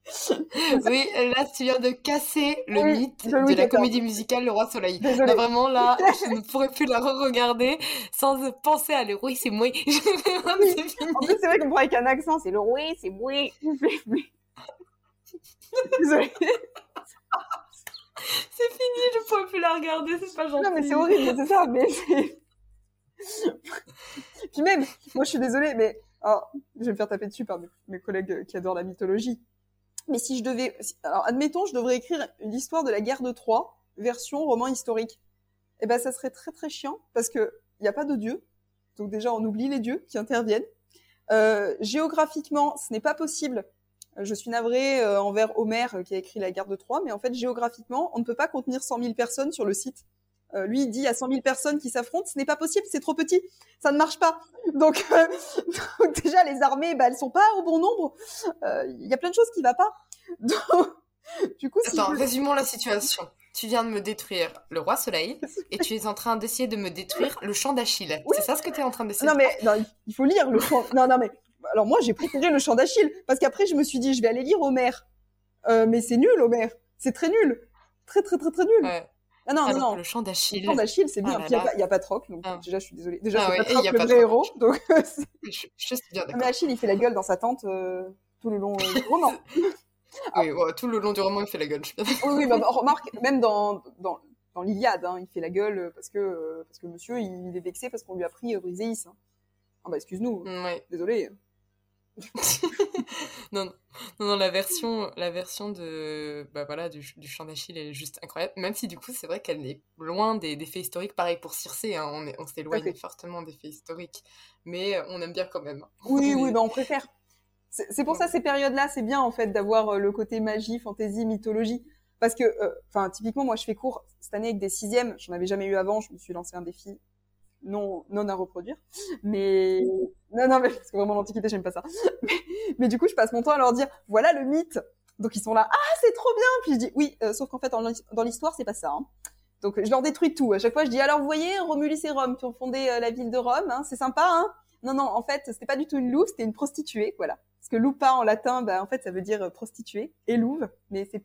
oui, là, tu viens de casser le mythe de la comédie musicale Le Roi Soleil. Là, vraiment, là, je ne pourrais plus la re-regarder sans penser à Le Roi, c'est moi. En plus, c'est vrai qu'on voit avec un accent, c'est Le Roi, c'est moi. Désolée. c'est fini, je ne pourrais plus la regarder, c'est pas gentil. Non, mais c'est horrible, c'est ça, mais Puis même, moi je suis désolée, mais oh, je vais me faire taper dessus par mes collègues qui adorent la mythologie. Mais si je devais, alors admettons, je devrais écrire une histoire de la guerre de Troie, version roman historique. Eh ben, ça serait très très chiant parce que il n'y a pas de dieu. Donc déjà, on oublie les dieux qui interviennent. Euh, géographiquement, ce n'est pas possible. Je suis navrée euh, envers Homère qui a écrit la guerre de Troie, mais en fait, géographiquement, on ne peut pas contenir 100 000 personnes sur le site. Euh, lui, il dit à 100 000 personnes qui s'affrontent, ce n'est pas possible, c'est trop petit, ça ne marche pas. Donc, euh, donc déjà, les armées, bah, elles sont pas au bon nombre. Euh, il y a plein de choses qui ne vont pas. Donc, du coup, Attends, résumons la situation. Tu viens de me détruire le roi soleil et tu es en train d'essayer de me détruire le champ d'Achille. C'est ça ce que tu es en train d'essayer Non, mais non, il faut lire le champ. Non, non, mais alors moi, j'ai préféré le champ d'Achille parce qu'après, je me suis dit, je vais aller lire Homère. mais c'est nul, Homère. C'est très nul. Très, très, très, très nul. Ouais. Ah non, non, non. Le chant d'Achille. Le chant d'Achille, c'est bien. Ah il n'y a, pas de rock, donc ah. déjà, je suis désolée. Déjà, ah, c'est pas le vrai héros. Donc, je, je, suis bien Mais Achille, il fait la gueule dans sa tente euh, tout le long euh, du roman. oui, tout le long du roman, il fait la gueule. Je suis bien oui, oui bah, remarque, même dans, dans, dans l'Iliade, hein, il fait la gueule parce que, euh, parce que monsieur, il est vexé parce qu'on lui a pris Briséis. Hein. Ah bah, excuse-nous. Ouais. Désolé. non, non, non, la version, la version de, bah voilà, du, du chant d'Achille, est juste incroyable. Même si du coup, c'est vrai qu'elle est loin des, des, faits historiques. Pareil pour Circé, hein, on, on s'éloigne fortement des faits historiques, mais euh, on aime bien quand même. Oui, oui, bah on préfère. C'est pour ça ces périodes-là, c'est bien en fait d'avoir euh, le côté magie, fantaisie, mythologie. Parce que, euh, enfin, typiquement, moi, je fais cours cette année avec des sixièmes. J'en avais jamais eu avant. Je me suis lancé un défi non non à reproduire. Mais non non mais parce que vraiment l'antiquité j'aime pas ça. Mais, du coup je passe mon temps à leur dire voilà le mythe. Donc ils sont là ah c'est trop bien. Puis je dis oui euh, sauf qu'en fait dans l'histoire c'est pas ça hein. donc je leur détruis tout. À chaque fois je dis alors vous voyez Romulus et Rome qui ont fondé euh, la ville de Rome hein, c'est sympa hein. Non non en fait c'était pas du tout une louve c'était une prostituée voilà. Parce que lupa en latin bah en fait ça veut dire euh, prostituée et louve mais c'est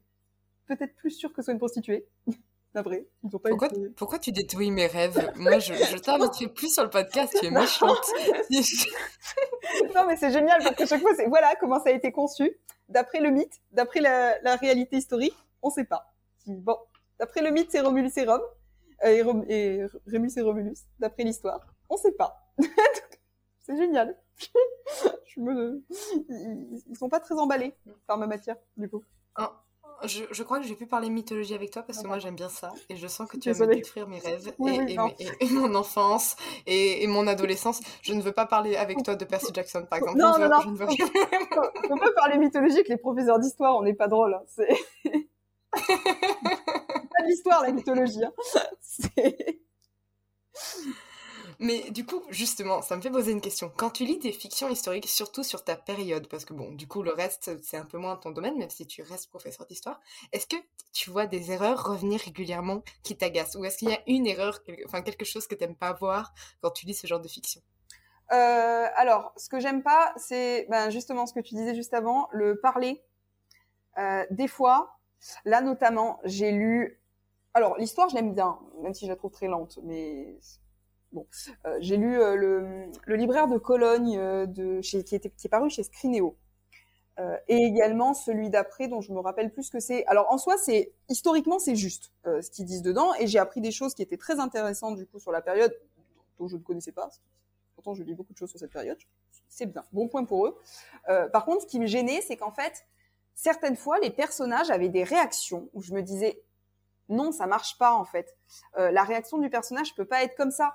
peut-être plus sûr que ce soit une prostituée Pourquoi, pourquoi tu détruis mes rêves? Moi, je, je t'invite plus sur le podcast, tu es méchante. non, mais c'est génial parce que chaque fois, c'est voilà comment ça a été conçu. D'après le mythe, d'après la, la, réalité historique, on sait pas. Bon, d'après le mythe, c'est Romulus et Rome. Euh, et, Rom, et Rémus et Romulus. D'après l'histoire, on sait pas. c'est génial. je me... ils, ils sont pas très emballés par ma matière, du coup. Ah. Je, je, crois que j'ai pu parler mythologie avec toi parce que moi j'aime bien ça et je sens que tu vas me détruire mes rêves et, et, mon enfance et, mon adolescence. Je ne veux pas parler avec toi de Percy Jackson par exemple. Non, non, non. Veux... on peut parler mythologie avec les professeurs d'histoire, on n'est pas drôle. Hein. C'est pas de l'histoire la mythologie. Hein. C'est mais du coup, justement, ça me fait poser une question. Quand tu lis des fictions historiques, surtout sur ta période, parce que bon, du coup, le reste, c'est un peu moins ton domaine, même si tu restes professeur d'histoire, est-ce que tu vois des erreurs revenir régulièrement qui t'agacent? Ou est-ce qu'il y a une erreur, enfin quelque chose que tu n'aimes pas voir quand tu lis ce genre de fiction? Euh, alors, ce que j'aime pas, c'est ben, justement ce que tu disais juste avant, le parler. Euh, des fois, là notamment, j'ai lu. Alors, l'histoire, je l'aime bien, même si je la trouve très lente, mais Bon, euh, j'ai lu euh, le, libraire de Cologne euh, qui, était, qui est paru chez Scrinéo. et également celui d'après dont je me rappelle plus que c'est. Alors en soi, c'est historiquement c'est juste ce qu'ils disent dedans, et j'ai appris des choses qui étaient très intéressantes du coup sur la période dont je ne connaissais pas. Pourtant, je lis beaucoup de choses sur cette période. C'est bien, bon point pour eux. par contre, ce qui me gênait, c'est qu'en fait, certaines fois, les personnages avaient des réactions où je me disais non, ça marche pas en fait. la réaction du personnage peut pas être comme ça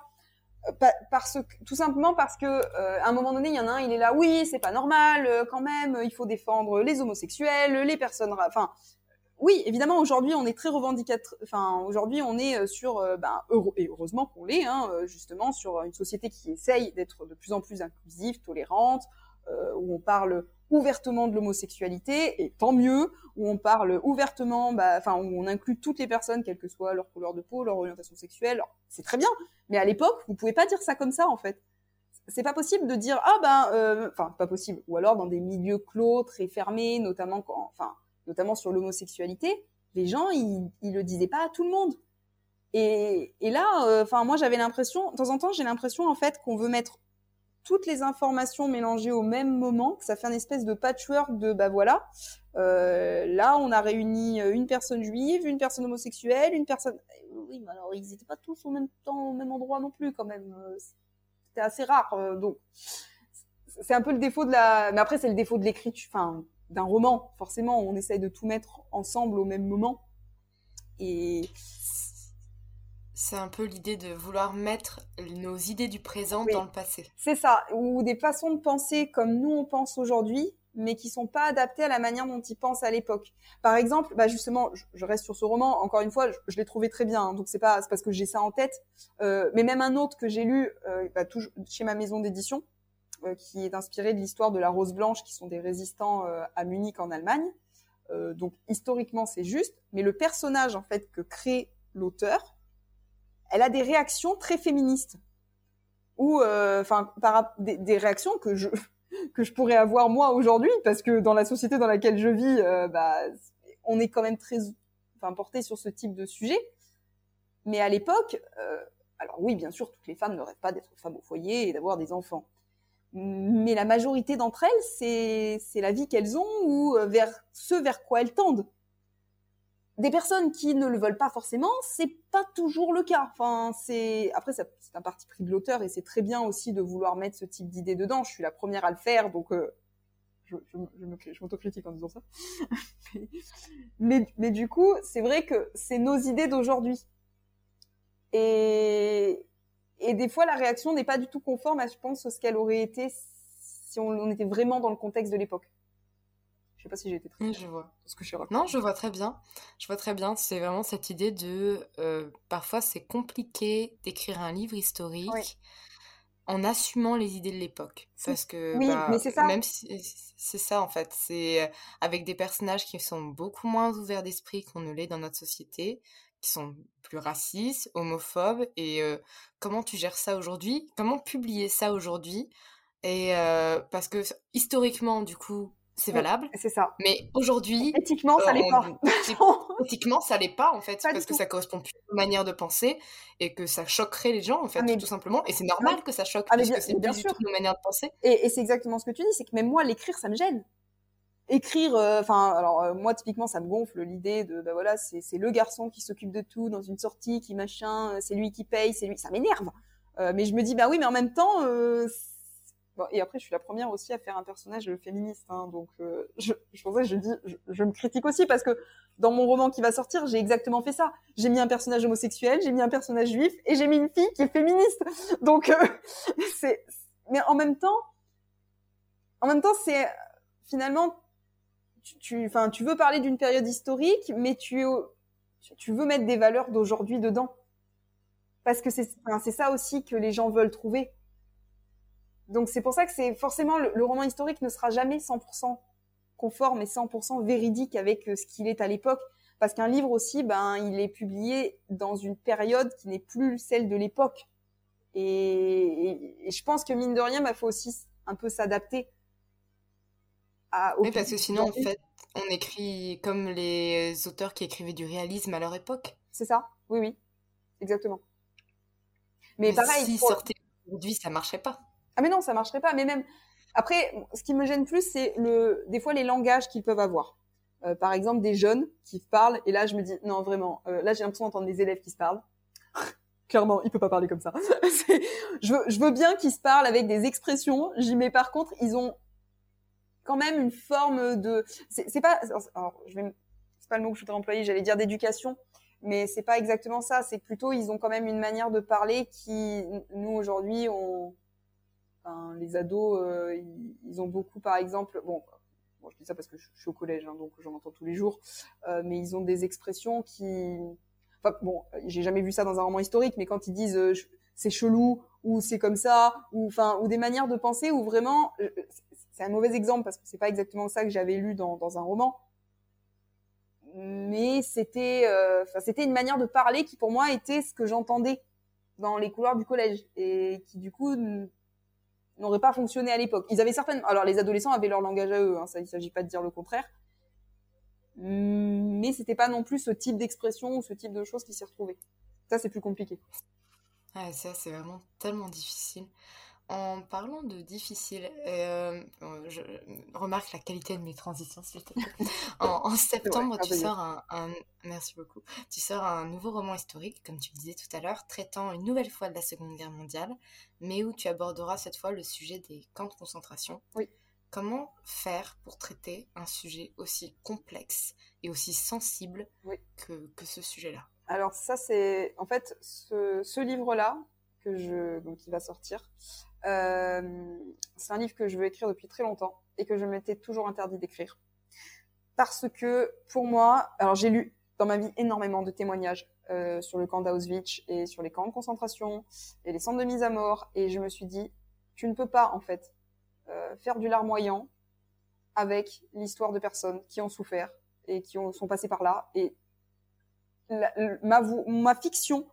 parce que, tout simplement parce que euh, à un moment donné, il y en a un, il est là, oui, c'est pas normal, euh, quand même, il faut défendre les homosexuels, les personnes, enfin, oui, évidemment, aujourd'hui, on est très revendicateur. Enfin, aujourd'hui, on est euh, sur, ben, et heureusement qu'on l'est, hein, justement, sur une société qui essaye d'être de plus en plus inclusive, tolérante, où on parle ouvertement de l'homosexualité, et tant mieux, où on parle ouvertement, bah, enfin, où on inclut toutes les personnes, quelle que soit leur couleur de peau, leur orientation sexuelle, c'est très bien. Mais à l'époque, vous pouvez pas dire ça comme ça, en fait. c'est pas possible de dire ah ben euh, enfin pas possible ou alors dans des milieux clos très fermés notamment enfin notamment sur l'homosexualité les gens ils, le disaient pas à tout le monde et, et là euh, enfin moi j'avais l'impression de temps en temps j'ai l'impression en fait qu'on veut mettre toutes les informations mélangées au même moment que ça fait un espèce de patchwork de bah voilà euh, là on a réuni une personne juive une personne homosexuelle une personne oui mais alors ils étaient pas tous au même temps au même endroit non plus quand même c'était assez rare. Euh, donc, c'est un peu le défaut de la. Mais après, c'est le défaut de l'écriture, enfin, d'un roman. Forcément, on essaye de tout mettre ensemble au même moment. Et c'est un peu l'idée de vouloir mettre nos idées du présent dans le passé. C'est ça, ou des façons de penser comme nous on pense aujourd'hui, mais qui sont pas adaptées à la manière dont ils pensent à l'époque. Par exemple, bah justement, je, reste sur ce roman. Encore une fois, je, l'ai trouvé très bien, hein, donc c'est pas parce que j'ai ça en tête. Euh, mais même un autre que j'ai lu, euh, bah, chez ma maison d'édition, euh, qui est inspiré de l'histoire de la Rose Blanche, qui sont des résistants à Munich en Allemagne. Donc historiquement c'est juste, mais le personnage en fait que crée l'auteur, elle a des réactions très féministes ou enfin par des, réactions que je que je pourrais avoir moi aujourd'hui, parce que dans la société dans laquelle je vis, euh, bah, on est quand même très enfin, porté sur ce type de sujet. Mais à l'époque, euh, alors oui, bien sûr, toutes les femmes ne rêvent pas d'être femmes au foyer et d'avoir des enfants. Mais la majorité d'entre elles, c'est la vie qu'elles ont ou euh, vers ce vers quoi elles tendent des personnes qui ne le veulent pas forcément, c'est pas toujours le cas. Enfin, c'est après c'est un parti pris de l'auteur et c'est très bien aussi de vouloir mettre ce type d'idée dedans. Je suis la première à le faire, donc euh, je, je, je m'autocritique en disant ça. mais, mais du coup, c'est vrai que c'est nos idées d'aujourd'hui. Et, et des fois, la réaction n'est pas du tout conforme à, je pense, ce qu'elle aurait été si on était vraiment dans le contexte de l'époque. Je sais pas si j'ai été très Je vois. Ce que je non, je vois très bien. Je vois très bien. C'est vraiment cette idée de euh, parfois c'est compliqué d'écrire un livre historique en assumant les idées de l'époque, parce que oui, bah, mais c'est ça. Même si c'est ça en fait, c'est euh, avec des personnages qui sont beaucoup moins ouverts d'esprit qu'on ne l'est dans notre société, qui sont plus racistes, homophobes, et euh, comment tu gères ça aujourd'hui? Comment publier ça aujourd'hui? Et parce que historiquement, du coup, c'est valable. C'est ça. Mais aujourd'hui, éthiquement, ça l'est pas. éthiquement, ça l'est pas en fait, parce que ça correspond plus à manière de penser et que ça choquerait les gens en fait, ah, tout simplement. Et c'est normal que ça choque, ah, parce que c'est bien sûr nos manières de penser. Et, c'est exactement ce que tu dis, c'est que même moi, l'écrire, ça me gêne. Écrire, euh, enfin, alors euh, moi typiquement, ça me gonfle l'idée de, ben voilà, c'est le garçon qui s'occupe de tout dans une sortie, qui machin, euh, c'est lui qui paye, c'est lui, ça m'énerve. mais je me dis, bah oui, mais en même temps, et après, je suis la première aussi à faire un personnage féministe. Hein, donc, euh, je, me critique aussi parce que dans mon roman qui va sortir, j'ai exactement fait ça. J'ai mis un personnage homosexuel, j'ai mis un personnage juif et j'ai mis une fille qui est féministe. Donc, euh, mais en même temps, en même temps, c'est finalement, tu, enfin, tu, veux parler d'une période historique, mais tu, veux mettre des valeurs d'aujourd'hui dedans. Parce que c'est ça aussi que les gens veulent trouver donc c'est pour ça que c'est forcément le, roman historique ne sera jamais 100% conforme et 100% véridique avec euh, ce qu'il est à l'époque. Parce qu'un livre aussi ben il est publié dans une période qui n'est plus celle de l'époque. Et, je pense que mine de rien il bah, faut aussi un peu s'adapter à oui parce que sinon en fait on écrit comme les auteurs qui écrivaient du réalisme à leur époque. C'est ça. Oui oui. Exactement. Mais, pareil si sortait aujourd'hui ça marcherait pas ah mais non, ça marcherait pas. Mais même après, ce qui me gêne plus, c'est le des fois les langages qu'ils peuvent avoir. Euh, par exemple, des jeunes qui parlent, et là je me dis non vraiment, euh, là j'ai l'impression d'entendre des élèves qui se parlent. Clairement, il peut pas parler comme ça. je, veux, bien qu'ils se parlent avec des expressions, j'y mets par contre, ils ont quand même une forme de, c'est pas, alors je vais, c'est pas le mot que je voudrais employer, j'allais dire d'éducation, mais c'est pas exactement ça. C'est plutôt ils ont quand même une manière de parler qui, nous aujourd'hui, on les ados, euh, ils, ont beaucoup, par exemple, bon, je dis ça parce que je, suis au collège, hein, donc j'en entends tous les jours, euh, mais ils ont des expressions qui, enfin bon, j'ai jamais vu ça dans un roman historique, mais quand ils disent euh, c'est chelou ou c'est comme ça, ou enfin, ou des manières de penser où vraiment, c'est un mauvais exemple parce que c'est pas exactement ça que j'avais lu dans, dans un roman, mais c'était, enfin, c'était une manière de parler qui pour moi était ce que j'entendais dans les couloirs du collège et qui du coup n'aurait pas fonctionné à l'époque. Ils avaient certainement, alors les adolescents avaient leur langage à eux, hein, ça, il s'agit pas de dire le contraire, mais c'était pas non plus ce type d'expression ou ce type de choses qui s'y retrouvaient. Ça, c'est plus compliqué. Ah, ça, c'est vraiment tellement difficile. En parlant de difficile, euh, je remarque la qualité de mes transitions, s'il te plaît. En, septembre, tu sors un, merci beaucoup. Tu sors un nouveau roman historique, comme tu disais tout à l'heure, traitant une nouvelle fois de la Seconde Guerre mondiale, mais où tu aborderas cette fois le sujet des camps de concentration. Oui. Comment faire pour traiter un sujet aussi complexe et aussi sensible que, que ce sujet-là? Alors ça, c'est en fait ce, ce livre-là que je donc qui va sortir. Euh, c'est un livre que je veux écrire depuis très longtemps et que je m'étais toujours interdit d'écrire. Parce que pour moi, alors j'ai lu dans ma vie énormément de témoignages euh, sur le camp d'Auschwitz et sur les camps de concentration et les centres de mise à mort et je me suis dit, tu ne peux pas en fait euh, faire du larmoyant avec l'histoire de personnes qui ont souffert et qui ont, sont passées par là et ma, ma fiction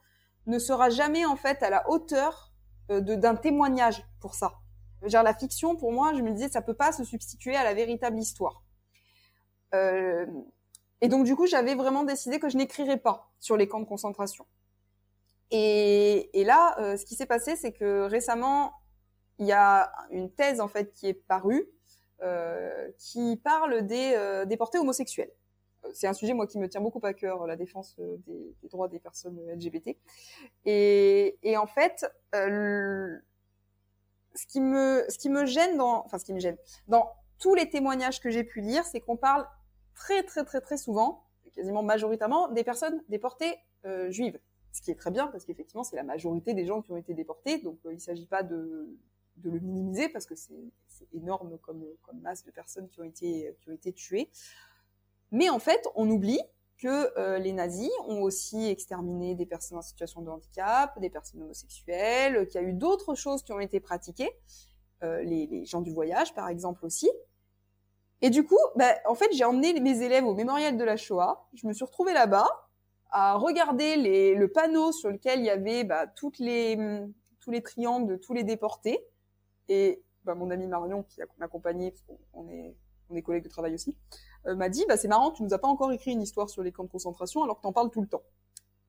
ne sera jamais en fait à la hauteur d'un témoignage pour ça. Genre la fiction, pour moi, je me disais, ça peut pas se substituer à la véritable histoire. Euh, et donc du coup, j'avais vraiment décidé que je n'écrirais pas sur les camps de concentration. Et, et là, euh, ce qui s'est passé, c'est que récemment, il y a une thèse en fait qui est parue, euh, qui parle des euh, déportés homosexuels c'est un sujet moi qui me tient beaucoup à cœur, la défense euh, des, droits des personnes LGBT. Et, en fait, ce qui me gêne dans tous les témoignages que j'ai pu lire, c'est qu'on parle très très très très souvent, quasiment majoritairement, des personnes déportées euh, juives. Ce qui est très bien parce qu'effectivement c'est la majorité des gens qui ont été déportés, donc euh, il ne s'agit pas de le minimiser parce que c'est énorme comme, comme masse de personnes qui qui ont été tuées. Mais en fait, on oublie que euh, les nazis ont aussi exterminé des personnes en situation de handicap, des personnes homosexuelles, qu'il y a eu d'autres choses qui ont été pratiquées, euh, les, gens du voyage par exemple aussi. Et du coup, bah, en fait, j'ai emmené mes élèves au mémorial de la Shoah. Je me suis retrouvée là-bas à regarder le panneau sur lequel il y avait bah, les, tous les triangles de tous les déportés. Et bah, mon ami Marion qui m'accompagnait, parce qu'on on est collègues de travail aussi, m'a dit bah c'est marrant, tu nous as pas encore écrit une histoire sur les camps de concentration alors que t'en parles tout le temps.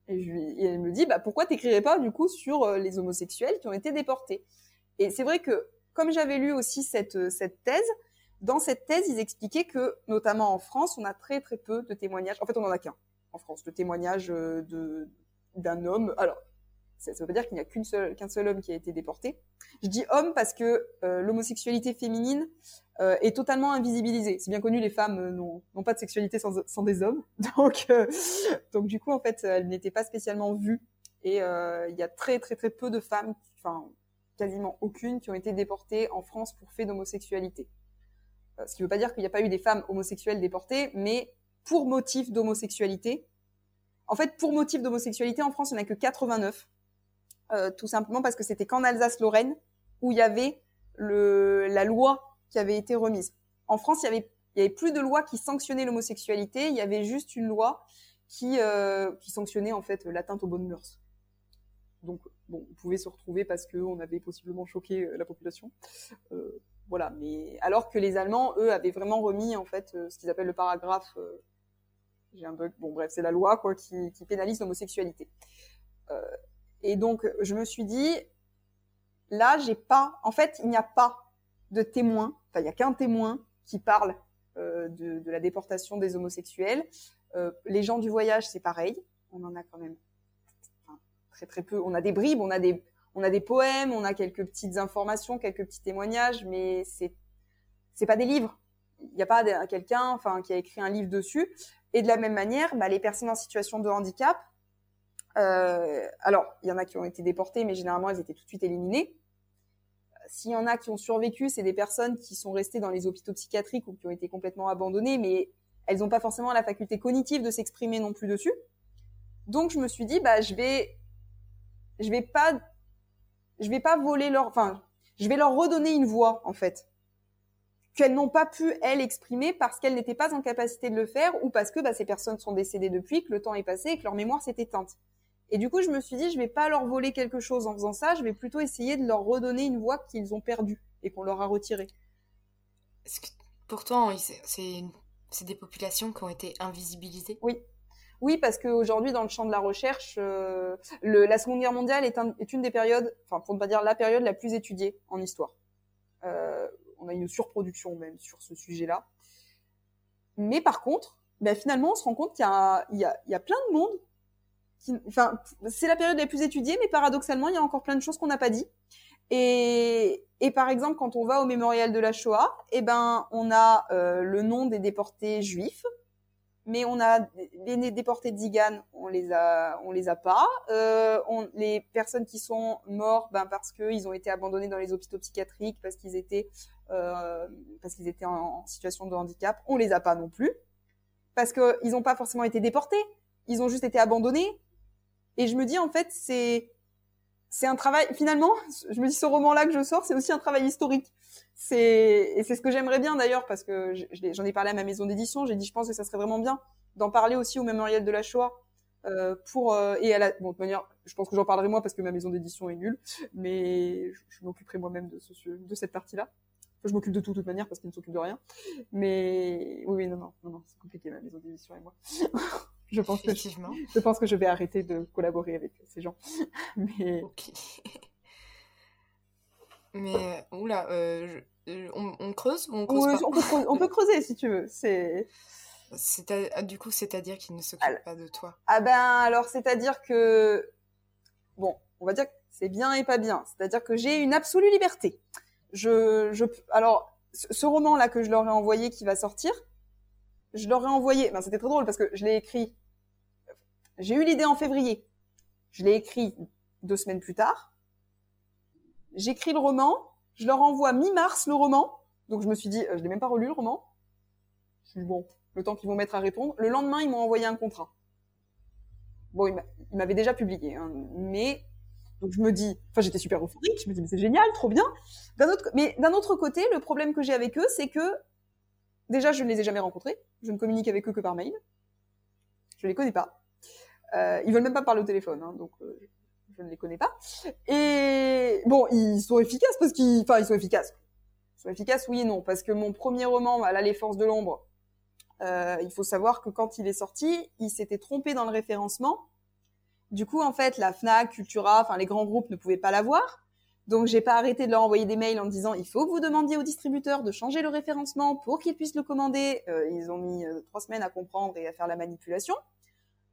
Et, je lui, elle me dit bah pourquoi t'écrirais pas du coup sur euh, les homosexuels qui ont été déportés? Et c'est vrai que comme j'avais lu aussi cette euh, cette thèse, dans cette thèse ils expliquaient que notamment en France on a très très peu de témoignages. En fait on en a qu'un en France, le témoignage de d'un homme. Alors ça ne veut pas dire qu'il n'y a qu'un seul, homme qui a été déporté. Je dis homme parce que euh, l'homosexualité féminine euh, est totalement invisibilisée. C'est bien connu, les femmes euh, n'ont, pas de sexualité sans, des hommes. Donc, donc du coup, en fait, elle n'était pas spécialement vue. Et il y a très très très peu de femmes, enfin quasiment aucune, qui ont été déportées en France pour fait d'homosexualité. ce qui ne veut pas dire qu'il n'y a pas eu des femmes homosexuelles déportées, mais pour motif d'homosexualité. En fait, pour motif d'homosexualité, en France, il n'y en a que 89. Euh, tout simplement parce que c'était qu'en Alsace-Lorraine où il y avait le, la loi qui avait été remise. En France, il y avait, y avait plus de loi qui sanctionnait l'homosexualité, il y avait juste une loi qui, euh, qui sanctionnait en fait l'atteinte aux bonnes mœurs. Donc, bon, on pouvait se retrouver parce qu'on avait possiblement choqué euh, la population. Euh, voilà, mais alors que les Allemands, eux, avaient vraiment remis en fait euh, ce qu'ils appellent le paragraphe. J'ai un bug. Bon, bref, c'est la loi quoi qui, qui pénalise l'homosexualité. Et donc, je me suis dit, là, j'ai pas, en fait, il n'y a pas de témoin, enfin, il n'y a qu'un témoin qui parle euh, de, la déportation des homosexuels. Euh, les gens du voyage, c'est pareil. On en a quand même très très peu. On a des bribes, on a des, on a des poèmes, on a quelques petites informations, quelques petits témoignages, mais c'est, c'est pas des livres. Il n'y a pas quelqu'un, enfin, qui a écrit un livre dessus. Et de la même manière, bah, les personnes en situation de handicap, alors, il y en a qui ont été déportés, mais généralement, elles étaient tout de suite éliminées. S'il y en a qui ont survécu, c'est des personnes qui sont restées dans les hôpitaux psychiatriques ou qui ont été complètement abandonnées, mais elles n'ont pas forcément la faculté cognitive de s'exprimer non plus dessus. Donc, je me suis dit, bah, je vais, je vais pas, je vais pas voler leur, enfin, je vais leur redonner une voix, en fait qu'elles n'ont pas pu, elles, exprimer parce qu'elles n'étaient pas en capacité de le faire ou parce que bah, ces personnes sont décédées depuis, que le temps est passé et que leur mémoire s'est éteinte. Et du coup, je me suis dit, je vais pas leur voler quelque chose en faisant ça, je vais plutôt essayer de leur redonner une voix qu'ils ont perdue et qu'on leur a retirée. Est-ce que pour toi, c'est des populations qui ont été invisibilisées? Oui. Oui, parce qu'aujourd'hui, dans le champ de la recherche, euh, le, la Seconde Guerre mondiale est, un, est, une des périodes, enfin pour ne pas dire la période la plus étudiée en histoire. Euh, on a une surproduction même sur ce sujet-là. Mais par contre, ben finalement, on se rend compte qu'il y, y, y, a plein de monde. C'est la période la plus étudiée, mais paradoxalement, il y a encore plein de choses qu'on n'a pas dit. Et, par exemple, quand on va au mémorial de la Shoah, eh ben, on a euh, le nom des déportés juifs, mais on a les déportés de Zigan, on les a, on les a pas. Euh, on, les personnes qui sont mortes, ben parce qu'ils ont été abandonnés dans les hôpitaux psychiatriques, parce qu'ils étaient, euh, parce qu'ils étaient en, situation de handicap, on les a pas non plus, parce qu'ils n'ont pas forcément été déportés, ils ont juste été abandonnés. Et je me dis en fait, c'est c'est un travail. Finalement, je me dis ce roman-là que je sors, c'est aussi un travail historique. C'est et c'est ce que j'aimerais bien d'ailleurs parce que j'en ai parlé à ma maison d'édition. J'ai dit, je pense que ça serait vraiment bien d'en parler aussi au mémorial de la Shoah. Euh, pour euh, et à la bon de manière je pense que j'en parlerai moi parce que ma maison d'édition est nulle mais je, je m'occuperai moi-même de ce de cette partie-là enfin, je m'occupe de tout de toute manière parce qu'il ne s'occupe de rien mais oui, oui non non, non c'est compliqué ma maison d'édition et moi je pense que je, je, pense que je vais arrêter de collaborer avec ces gens. Mais okay. mais oula, euh, on, on, creuse ou on creuse pas on, peut creuser, on peut creuser si tu veux. C'est à, du coup, c'est-à-dire qu'il ne s'occupe pas de toi. Ah ben alors, c'est-à-dire que bon, on va dire que c'est bien et pas bien. C'est-à-dire que j'ai une absolue liberté. Je, je, alors, ce roman là que je leur ai envoyé qui va sortir, je leur ai envoyé. Ben, c'était très drôle parce que je l'ai écrit. J'ai eu l'idée en février. Je l'ai écrit deux semaines plus tard. J'écris le roman. Je leur envoie mi-mars le roman. Donc je me suis dit, euh, je l'ai même pas relu le roman. Je suis bon, le temps qu'ils vont mettre à répondre. Le lendemain, ils m'ont envoyé un contrat. Bon, ils m'avaient déjà publié, hein, mais donc je me dis, enfin j'étais super euphorique. Je me dis mais c'est génial, trop bien. Mais d'un autre côté, le problème que j'ai avec eux, c'est que déjà je ne les ai jamais rencontrés. Je ne communique avec eux que par mail. Je les connais pas. Euh, ils veulent même pas parler au téléphone, hein, donc euh, je ne les connais pas. Et bon, ils sont efficaces parce qu'ils, enfin, ils sont efficaces. Ils sont efficaces, oui et non, parce que mon premier roman, là, Les Forces de l'ombre, euh, il faut savoir que quand il est sorti, il s'était trompé dans le référencement. Du coup, en fait, la Fnac, Cultura, enfin les grands groupes ne pouvaient pas l'avoir. Donc, j'ai pas arrêté de leur envoyer des mails en disant il faut que vous demandiez au distributeur de changer le référencement pour qu'ils puissent le commander. Euh, ils ont mis euh, trois semaines à comprendre et à faire la manipulation.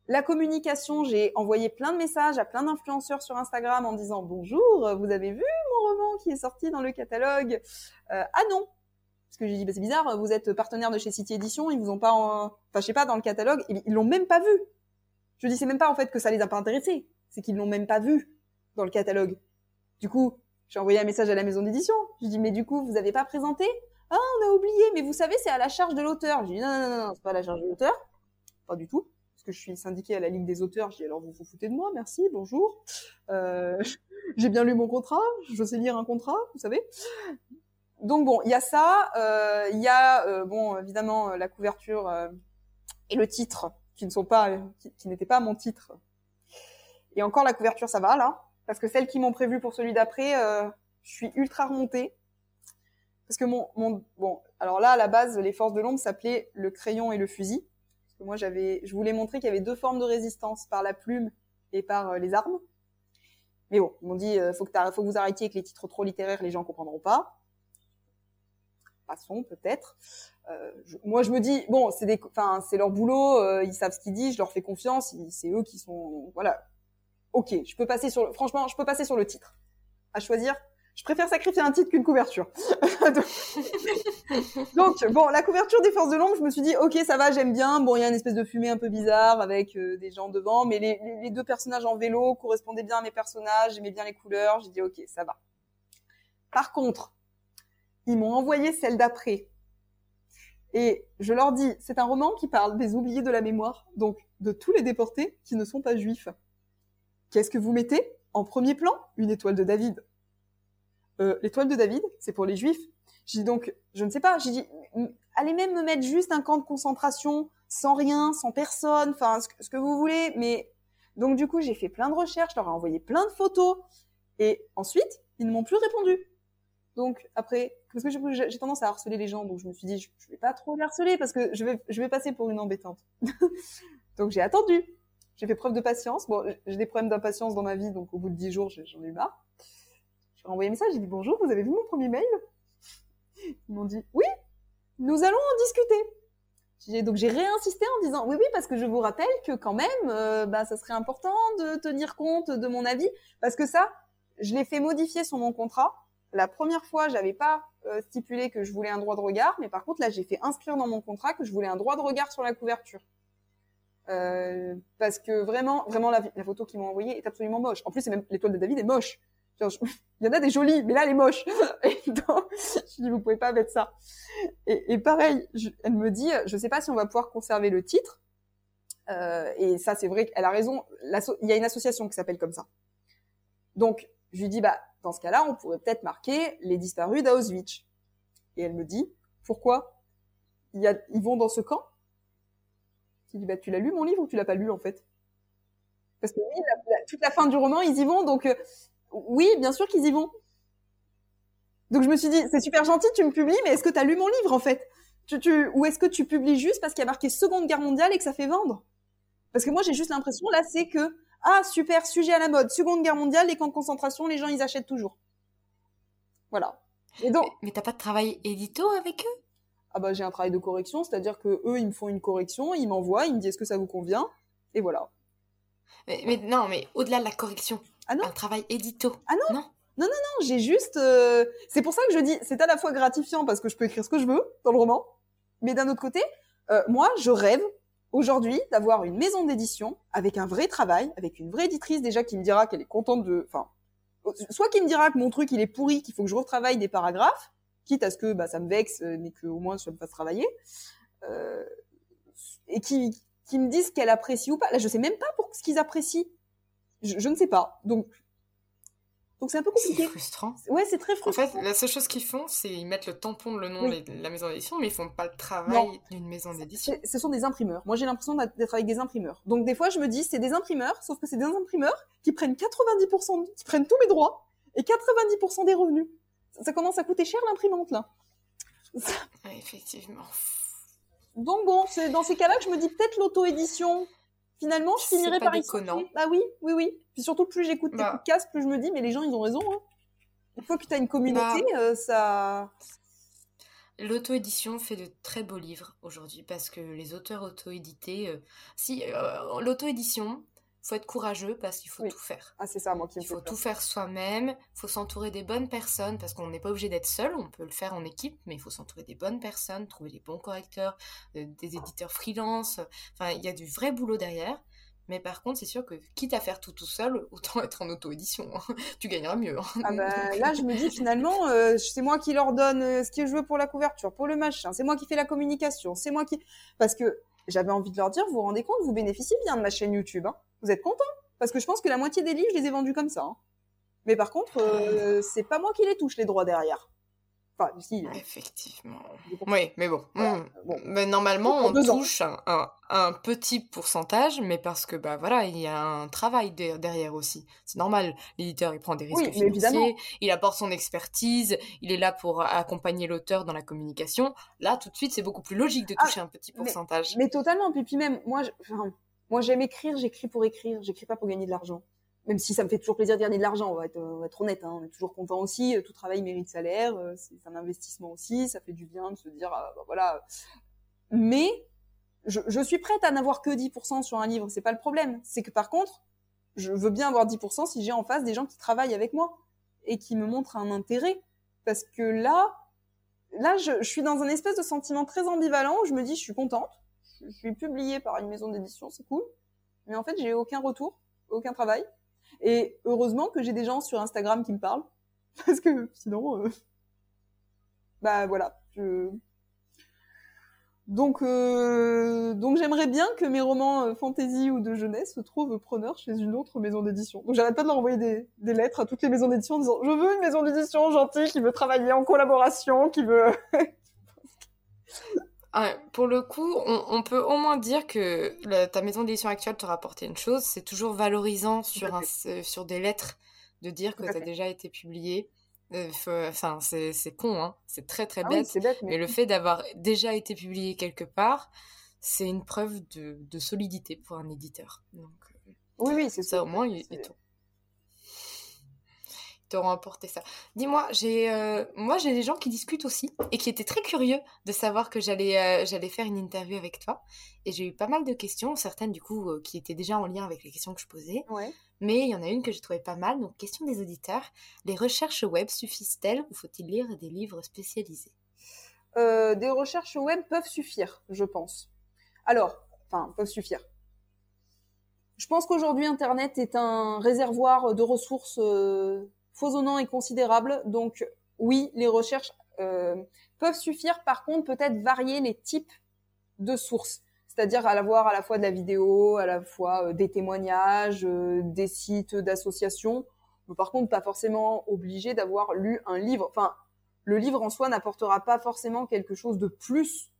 La communication, j'ai envoyé plein de messages à plein d'influenceurs sur Instagram en disant bonjour, vous avez vu mon roman qui est sorti dans le catalogue? Euh, Ah non, parce que j'ai dit bah, c'est bizarre, vous êtes partenaire de chez City Edition, ils vous ont pas, en... enfin je sais pas dans le catalogue, ils l'ont même pas vu. Je dis c'est même pas en fait que ça les a pas intéressés, c'est qu'ils l'ont même pas vu dans le catalogue. Du coup, j'ai envoyé un message à la maison d'édition. Je dis, mais du coup, vous avez pas présenté? Ah, on a oublié, mais vous savez, c'est à la charge de l'auteur. Je dis, non, non, non, non c'est pas à la charge de l'auteur. Pas du tout. Parce que je suis syndiquée à la Ligue des auteurs. Je dis, alors vous vous foutez de moi, merci, bonjour. Euh, j'ai bien lu mon contrat, je sais lire un contrat, vous savez. Donc bon, il y a ça. Euh, il y a, euh, bon, évidemment, la couverture euh, et le titre, qui ne sont pas, qui, qui n'étaient pas mon titre. Et encore, la couverture, ça va, là parce que celles qui m'ont prévu pour celui d'après, euh, je suis ultra remontée. Parce que mon, mon, bon, alors là, à la base, les forces de l'ombre s'appelaient le crayon et le fusil. Parce que moi, j'avais, je voulais montrer qu'il y avait deux formes de résistance, par la plume et par euh, les armes. Mais bon, ils m'ont dit, euh, faut que faut que vous arrêtiez avec les titres trop littéraires, les gens comprendront pas. Passons, peut-être. Euh, moi, je me dis, bon, c'est des, enfin, c'est leur boulot, euh, ils savent ce qu'ils disent, je leur fais confiance, c'est eux qui sont, voilà, ok, je peux passer sur, le... franchement, je peux passer sur le titre. À choisir, je préfère sacrifier un titre qu'une couverture. Donc, bon, la couverture des Forces de l'ombre, je me suis dit, ok, ça va, j'aime bien. Bon, il y a une espèce de fumée un peu bizarre avec euh, des gens devant, mais les, les, deux personnages en vélo correspondaient bien à mes personnages, j'aimais bien les couleurs. J'ai dit, ok, ça va. Par contre, ils m'ont envoyé celle d'après. Et je leur dis, c'est un roman qui parle des oubliés de la mémoire, donc de tous les déportés qui ne sont pas juifs. Qu'est-ce que vous mettez En premier plan, une étoile de David. Euh, l'étoile de David, c'est pour les juifs. J'ai dit donc, je ne sais pas, j'ai dit, allez même me mettre juste un camp de concentration, sans rien, sans personne, enfin, ce, que vous voulez, mais Donc du coup, j'ai fait plein de recherches, je leur ai envoyé plein de photos. Et ensuite, ils ne m'ont plus répondu. Donc après, parce que j'ai tendance à harceler les gens, donc je me suis dit, je, je vais pas trop les harceler parce que je vais passer pour une embêtante. donc j'ai attendu. J'ai fait preuve de patience. Bon, j'ai des problèmes d'impatience dans ma vie, donc au bout de dix jours, j'en ai marre. J'ai envoyé un message, j'ai dit bonjour, vous avez vu mon premier mail? Ils m'ont dit oui, nous allons en discuter. Donc j'ai réinsisté en disant oui oui parce que je vous rappelle que quand même euh, bah ça serait important de tenir compte de mon avis parce que ça je l'ai fait modifier sur mon contrat. La première fois j'avais pas euh, stipulé que je voulais un droit de regard mais par contre là j'ai fait inscrire dans mon contrat que je voulais un droit de regard sur la couverture. Euh, parce que vraiment vraiment la, photo qu'ils m'ont envoyée est absolument moche. En plus c'est même l'étoile de David est moche. il y en a des jolies, mais là, elle est moche. Et donc, je dis, vous pouvez pas mettre ça. Et, et pareil, elle me dit, je sais pas si on va pouvoir conserver le titre. Euh, et ça, c'est vrai qu'elle a raison. Il y a une association qui s'appelle comme ça. Donc, je lui dis, bah, dans ce cas-là, on pourrait peut-être marquer les disparus d'Auschwitz. Et elle me dit, pourquoi? Il y a, Ils vont dans ce camp? Je dis, bah, tu l'as lu mon livre ou tu l'as pas lu en fait? Parce que oui, toute la fin du roman, ils y vont, donc euh, oui, bien sûr qu'ils y vont. Donc je me suis dit, c'est super gentil, tu me publies, mais est-ce que tu as lu mon livre en fait? Tu, tu, Ou est-ce que tu publies juste parce qu'il y a marqué Seconde Guerre mondiale et que ça fait vendre? Parce que moi j'ai juste l'impression là, c'est que ah super sujet à la mode, Seconde Guerre mondiale, les camps de concentration, les gens ils achètent toujours. Voilà. Mais, t'as pas de travail édito avec eux? Ah bah j'ai un travail de correction, c'est-à-dire que eux ils me font une correction, ils m'envoient, ils me disent est-ce que ça vous convient, et voilà. mais non, mais au-delà de la correction, ah non Un travail édito. Ah non Non, non, non, non j'ai juste... Euh, c'est pour ça que je dis, c'est à la fois gratifiant parce que je peux écrire ce que je veux dans le roman, mais d'un autre côté, euh, moi, je rêve aujourd'hui d'avoir une maison d'édition avec un vrai travail, avec une vraie éditrice déjà qui me dira qu'elle est contente de... Enfin, soit qui me dira que mon truc, il est pourri, qu'il faut que je retravaille des paragraphes, quitte à ce que bah, ça me vexe, euh, mais qu'au moins je me fasse travailler, euh, et qui, qui me disent qu'elle apprécie ou pas. Là, je sais même pas pour ce qu'ils apprécient je, ne sais pas. Donc, donc c'est un peu compliqué. C'est frustrant. Ouais, c'est très frustrant. En fait, la seule chose qu'ils font, c'est ils mettent le tampon de le nom de la maison d'édition, mais ils font pas le travail d'une maison d'édition. Ce sont des imprimeurs. Moi, j'ai l'impression d'être avec des imprimeurs. Donc des fois, je me dis, c'est des imprimeurs, sauf que c'est des imprimeurs qui prennent 90%, qui prennent tous mes droits et 90% des revenus. Ça, commence à coûter cher l'imprimante là. effectivement. Donc bon, c'est dans ces cas-là que je me dis peut-être l'auto-édition finalement, je finirai par y Bah oui, oui, oui. Puis surtout, plus j'écoute tes bah. podcasts, plus je me dis, mais les gens, ils ont raison. Hein. Une fois que tu as une communauté, bah. euh, ça. L'auto-édition fait de très beaux livres aujourd'hui parce que les auteurs auto-édités. Euh, si, euh, l'auto-édition, faut être courageux parce qu'il faut tout faire. Ah, c'est ça, moi qui Il faut tout faire soi-même, il faut s'entourer des bonnes personnes parce qu'on n'est pas obligé d'être seul, on peut le faire en équipe, mais il faut s'entourer des bonnes personnes, trouver les bons correcteurs, euh, des éditeurs freelance. Enfin, il y a du vrai boulot derrière. Mais par contre, c'est sûr que quitte à faire tout tout seul, autant être en auto-édition. Hein. tu gagneras mieux. Hein. Ah bah, là, je me dis finalement, euh, c'est moi qui leur donne euh, ce que je veux pour la couverture, pour le machin. C'est moi qui fais la communication. C'est moi qui... Parce que j'avais envie de leur dire, vous vous rendez compte, vous bénéficiez bien de ma chaîne YouTube. Hein vous êtes content? Parce que je pense que la moitié des livres, je les ai vendus comme ça. Hein. Mais par contre, euh, c'est pas moi qui les touche les droits derrière. Enfin, si. Effectivement. Oui, mais bon. Hmm. Mais normalement, on touche un, petit pourcentage, mais parce que, bah voilà, il y a un travail derrière aussi. C'est normal. L'éditeur, il prend des risques financiers, il apporte son expertise, il est là pour accompagner l'auteur dans la communication. Là, tout de suite, c'est beaucoup plus logique de ah, toucher un petit pourcentage. Mais, totalement. Puis, puis même, moi, je, moi, j'aime écrire, j'écris pour écrire, j'écris pas pour gagner de l'argent. Même si ça me fait toujours plaisir de gagner de l'argent, on va être, on va être honnête, hein, on est toujours content aussi. Tout travail mérite salaire, euh, c'est un investissement aussi, ça fait du bien de se dire, ah, bah, voilà. Mais je, je, suis prête à n'avoir que 10% sur un livre, c'est pas le problème. C'est que par contre, je veux bien avoir 10% si j'ai en face des gens qui travaillent avec moi et qui me montrent un intérêt. Parce que là, là, je, je suis dans un espèce de sentiment très ambivalent où je me dis, je suis contente, je suis publiée par une maison d'édition, c'est cool. Mais en fait, j'ai aucun retour, aucun travail. Et heureusement que j'ai des gens sur Instagram qui me parlent. Parce que sinon, euh... bah voilà. Donc, euh... donc j'aimerais bien que mes romans euh, fantasy ou de jeunesse se trouvent preneurs chez une autre maison d'édition. Donc j'arrête pas de leur envoyer des, des lettres à toutes les maisons d'édition en disant je veux une maison d'édition gentille qui veut travailler en collaboration, qui veut ah, pour le coup, on, peut au moins dire que ta maison d'édition actuelle te rapporté une chose, c'est toujours valorisant sur, un, sur des lettres de dire que tu as déjà été publié. Euh, enfin, c'est con, hein. c'est très très ah bête, mais... le fait d'avoir déjà été publié quelque part, c'est une preuve de, de, solidité pour un éditeur. Donc, euh, oui, oui, c'est ça. Au moins, ils, t'auront apporté ça. Dis-moi, j'ai euh, moi j'ai des gens qui discutent aussi et qui étaient très curieux de savoir que j'allais euh, j'allais faire une interview avec toi et j'ai eu pas mal de questions, certaines du coup euh, qui étaient déjà en lien avec les questions que je posais. Mais il y en a une que j'ai trouvée pas mal. Donc question des auditeurs, les recherches web suffisent-elles ou faut-il lire des livres spécialisés? Des recherches web peuvent suffire, je pense. Alors, enfin peuvent suffire. Je pense qu'aujourd'hui Internet est un réservoir de ressources foisonnant et considérable. Donc oui, les recherches euh, peuvent suffire. Par contre, peut-être varier les types de sources. C'est-à-dire à avoir à la fois de la vidéo, à la fois euh, des témoignages, euh, des sites d'associations. Par contre, pas forcément obligé d'avoir lu un livre. Enfin, le livre en soi n'apportera pas forcément quelque chose de plus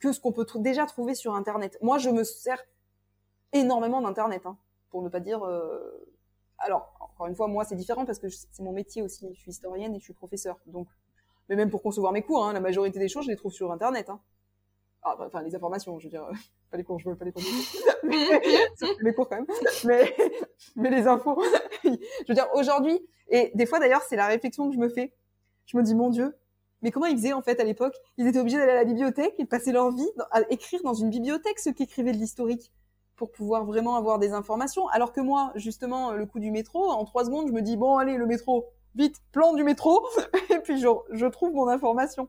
que ce qu'on peut déjà trouver sur Internet. Moi, je me sers énormément d'Internet, hein, pour ne pas dire alors, encore une fois, moi, c'est différent parce que c'est mon métier aussi. Je suis historienne et je suis professeur. Donc, mais même pour concevoir mes cours, hein, la majorité des choses, je les trouve sur Internet. Hein. Ah, enfin, les informations, je veux dire, pas les cours, je veux pas les cours. les cours quand même. Mais, mais les infos. je veux dire, aujourd'hui, et des fois d'ailleurs, c'est la réflexion que je me fais. Je me dis, mon Dieu, mais comment ils faisaient en fait à l'époque? Ils étaient obligés d'aller à la bibliothèque et de passer leur vie à écrire dans une bibliothèque ceux qui écrivaient de l'historique pour pouvoir vraiment avoir des informations. Alors que moi, justement, le coup du métro, en trois secondes, je me dis, bon, allez, le métro, vite, plan du métro, et puis je, je, trouve mon information.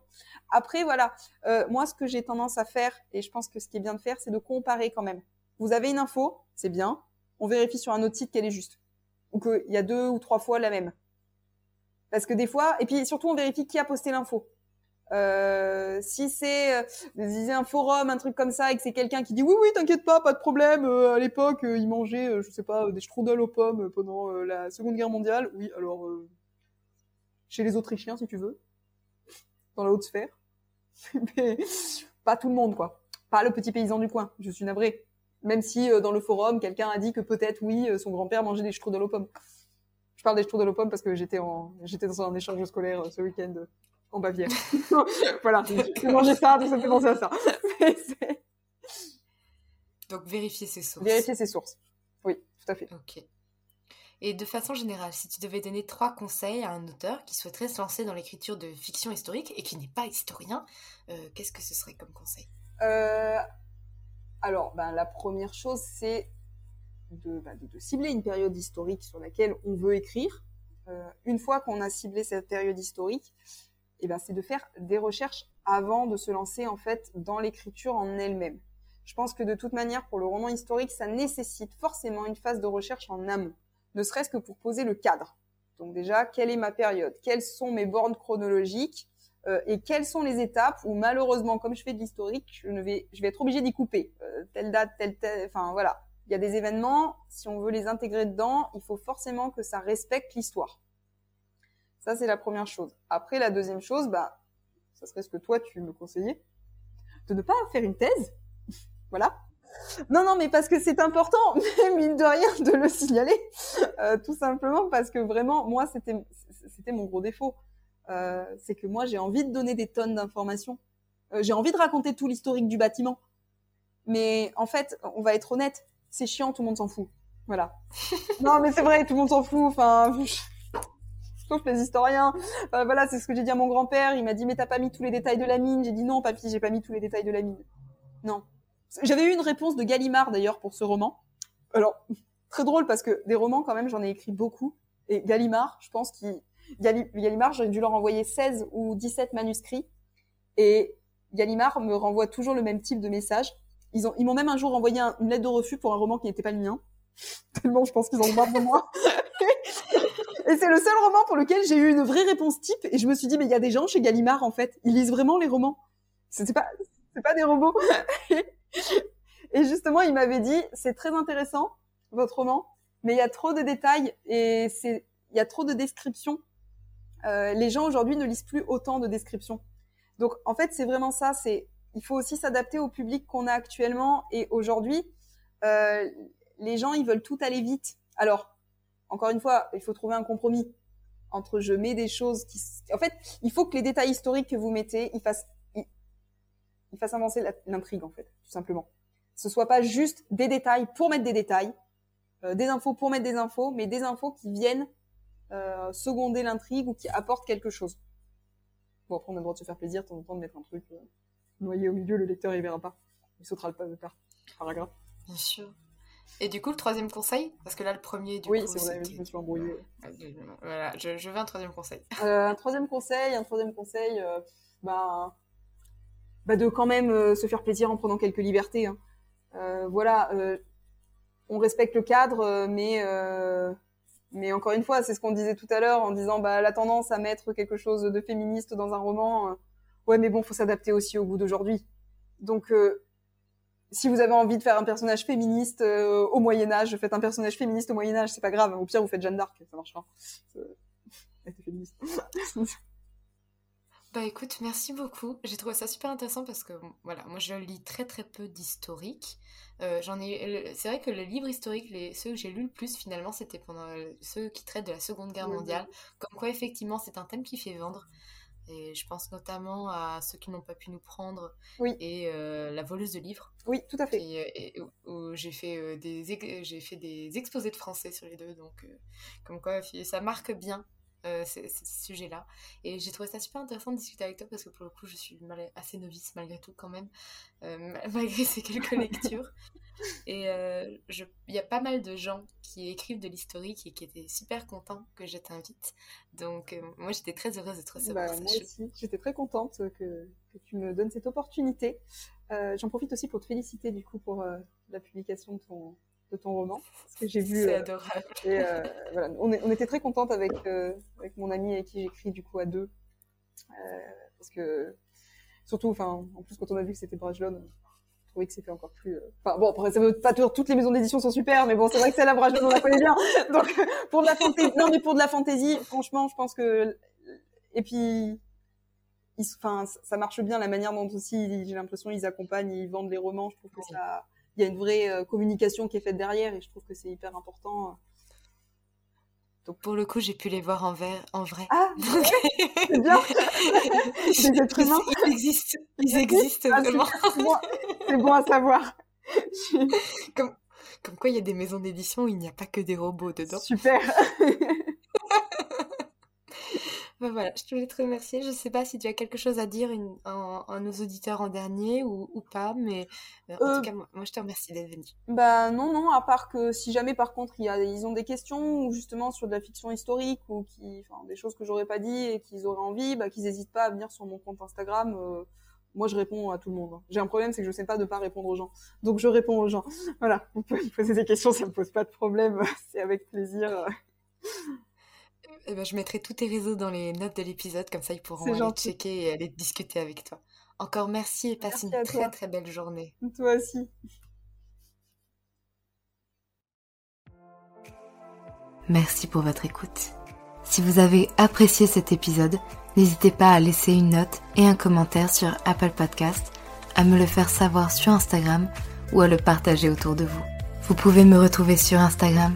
Après, voilà, euh, moi, ce que j'ai tendance à faire, et je pense que ce qui est bien de faire, c'est de comparer quand même. Vous avez une info, c'est bien, on vérifie sur un autre site qu'elle est juste. Ou qu'il y a deux ou trois fois la même. Parce que des fois, et puis surtout, on vérifie qui a posté l'info. Euh, si c'est euh, un forum, un truc comme ça, et que c'est quelqu'un qui dit oui oui t'inquiète pas, pas de problème. Euh, à l'époque, euh, ils mangeaient, je sais pas, des strudels aux pommes pendant la Seconde Guerre mondiale. Oui, alors chez les Autrichiens si tu veux, dans la haute sphère, mais pas tout le monde quoi, pas le petit paysan du coin. Je suis navré. Même si dans le forum, quelqu'un a dit que peut-être oui, son grand-père mangeait des strudels aux pommes. Je parle des strudels aux pommes parce que j'étais en j'étais dans un échange scolaire ce week-end en Bavière. voilà, j'ai mangé ça, donc ça me fait penser à ça. donc vérifier ses sources. Vérifier ses sources. Oui, tout à fait. Ok. Et de façon générale, si tu devais donner trois conseils à un auteur qui souhaiterait se lancer dans l'écriture de fiction historique et qui n'est pas historien, euh, qu'est-ce que ce serait comme conseil? Euh, Alors, ben, la première chose, c'est de, ben, de, cibler une période historique sur laquelle on veut écrire. Euh, une fois qu'on a ciblé cette période historique, eh ben, c'est de faire des recherches avant de se lancer en fait dans l'écriture en elle-même. Je pense que de toute manière, pour le roman historique, ça nécessite forcément une phase de recherche en amont, ne serait-ce que pour poser le cadre. Donc déjà, quelle est ma période? Quelles sont mes bornes chronologiques? Euh, Et quelles sont les étapes où malheureusement, comme je fais de l'historique, je, vais, je vais être obligé d'y couper. Euh, telle date, telle, telle... Enfin voilà. Il y a des événements, si on veut les intégrer dedans, il faut forcément que ça respecte l'histoire. Ça, c'est la première chose. Après, la deuxième chose, bah, ça serait ce que toi, tu me conseillais, de ne pas faire une thèse. voilà. Non, non, mais parce que c'est important, mine de rien, de le signaler. Euh, tout simplement parce que vraiment, moi, c'était, mon gros défaut. Euh, c'est que moi, j'ai envie de donner des tonnes d'informations. Euh, j'ai envie de raconter tout l'historique du bâtiment. Mais en fait, on va être honnête, c'est chiant, tout le monde s'en fout. Voilà. non, mais c'est vrai, tout le monde s'en fout. Enfin, sauf les historiens. Euh, voilà, c'est ce que j'ai dit à mon grand-père. Il m'a dit, mais t'as pas mis tous les détails de la mine? J'ai dit, non, papy, j'ai pas mis tous les détails de la mine. Non. J'avais eu une réponse de Gallimard, d'ailleurs, pour ce roman. Alors, très drôle, parce que des romans, quand même, j'en ai écrit beaucoup. Et Gallimard, je pense qu'il... Gallimard, j'ai dû leur envoyer 16 ou 17 manuscrits. Et Gallimard me renvoie toujours le même type de message. Ils ont, ils m'ont même un jour envoyé une lettre de refus pour un roman qui n'était pas le mien. Tellement je pense qu'ils ont marre de moi. Et c'est le seul roman pour lequel j'ai eu une vraie réponse type. Et je me suis dit, mais il y a des gens chez Gallimard, en fait. Ils lisent vraiment les romans. C'est pas, c'est pas des robots. et justement, il m'avait dit, c'est très intéressant, votre roman, mais il y a trop de détails et c'est, il y a trop de descriptions. Euh, les gens aujourd'hui ne lisent plus autant de descriptions. Donc, en fait, c'est vraiment ça. C'est, il faut aussi s'adapter au public qu'on a actuellement. Et aujourd'hui, euh, les gens, ils veulent tout aller vite. Alors, encore une fois, il faut trouver un compromis entre je mets des choses qui... En fait, il faut que les détails historiques que vous mettez, ils fassent, ils, fassent avancer l'intrigue, en fait, tout simplement. Ce soit pas juste des détails pour mettre des détails, euh, des infos pour mettre des infos, mais des infos qui viennent euh, seconder l'intrigue ou qui apportent quelque chose. Bon, après, on a le droit de se faire plaisir, de temps en temps, de mettre un truc euh, noyé au milieu, le lecteur, il verra pas. Il sautera le paragraphe. Bien sûr. Et du coup, le troisième conseil Parce que là, le premier, du oui, coup. Oui, c'est vrai, je me suis embrouillée. Voilà, je, je, veux un troisième conseil. Euh, un troisième conseil, un troisième conseil, euh, bah, bah, de quand même euh, se faire plaisir en prenant quelques libertés. Hein. Euh, voilà, on respecte le cadre, mais, mais encore une fois, c'est ce qu'on disait tout à l'heure en disant bah, la tendance à mettre quelque chose de féministe dans un roman. ouais, mais bon, faut s'adapter aussi au goût d'aujourd'hui. Donc, si vous avez envie de faire un personnage féministe euh, au Moyen Âge, faites un personnage féministe au Moyen Âge, c'est pas grave. Au pire, vous faites Jeanne d'Arc, ça marchera. féministe. bah écoute, merci beaucoup. J'ai trouvé ça super intéressant parce que voilà, moi je lis très très peu d'historique. Euh, j'en ai, c'est vrai que le livre historique, les, ceux que j'ai lus le plus finalement, c'était pendant ceux qui traitent de la Seconde Guerre mondiale. Comme quoi effectivement, c'est un thème qui fait vendre. Et je pense notamment à ceux qui n'ont pas pu nous prendre oui. et euh, la voleuse de livres. Oui, tout à fait. Et, où j'ai fait, euh, des, j'ai fait des exposés de français sur les deux, donc euh, comme quoi ça marque bien euh, ce, sujet-là. Et j'ai trouvé ça super intéressant de discuter avec toi parce que pour le coup, je suis assez novice malgré tout quand même, euh, malgré ces quelques lectures. Et euh, il y a pas mal de gens qui écrivent de l'historique et qui étaient super contents que je t'invite. Donc moi, j'étais très heureuse de te recevoir. Bah, moi aussi, j'étais très contente que, que, tu me donnes cette opportunité. J'en profite aussi pour te féliciter du coup pour la publication de ton, de ton roman. Parce que j'ai vu. C'est euh, adorable. Et, euh, voilà, on, est, on, était très contente avec, euh, avec mon ami avec qui j'écris du coup à deux. parce que, surtout, enfin, en plus, quand on a vu que c'était Brajlon, que c'était encore plus. Enfin, bon, après, ça veut pas toujours, toutes les maisons d'édition sont super, mais bon, c'est vrai que c'est la Brajlon, on la connaît bien. Donc, pour de la fantaisie, non, mais pour de la fantaisie, franchement, je pense que. Et puis, enfin, ça marche bien la manière dont aussi, j'ai l'impression, ils accompagnent, ils vendent les romans. Je trouve que ça il y a une vraie euh, communication qui est faite derrière et je trouve que c'est hyper important. Donc pour le coup, j'ai pu les voir en, ver... en vrai. Ah, c'est bien. Des êtres humains. Ils existent. Ils existent ah, vraiment. C'est bon, à savoir. comme, comme quoi, il y a des maisons d'édition où il n'y a pas que des robots dedans. Super. Bah voilà, je te voulais te remercier. Je sais pas si tu as quelque chose à dire à, nos auditeurs en dernier ou, ou pas, mais euh, en tout euh, cas, moi, je te remercie d'être venu. Bah non, non, à part que si jamais par contre il y a, ils ont des questions ou justement sur de la fiction historique ou qui, des choses que j'aurais pas dit et qu'ils auraient envie, bah, qu'ils n'hésitent pas à venir sur mon compte Instagram. Euh, moi, je réponds à tout le monde. Hein. J'ai un problème, c'est que je sais pas de pas répondre aux gens. Donc, je réponds aux gens. Voilà. Vous pouvez me poser des questions, ça me pose pas de problème. c'est avec plaisir. Eh ben, je mettrai tous tes réseaux dans les notes de l'épisode, comme ça ils pourront aller checker et aller discuter avec toi. Encore merci et passe une très très belle journée. Toi aussi. Merci pour votre écoute. Si vous avez apprécié cet épisode, n'hésitez pas à laisser une note et un commentaire sur Apple Podcast, à me le faire savoir sur Instagram ou à le partager autour de vous. Vous pouvez me retrouver sur Instagram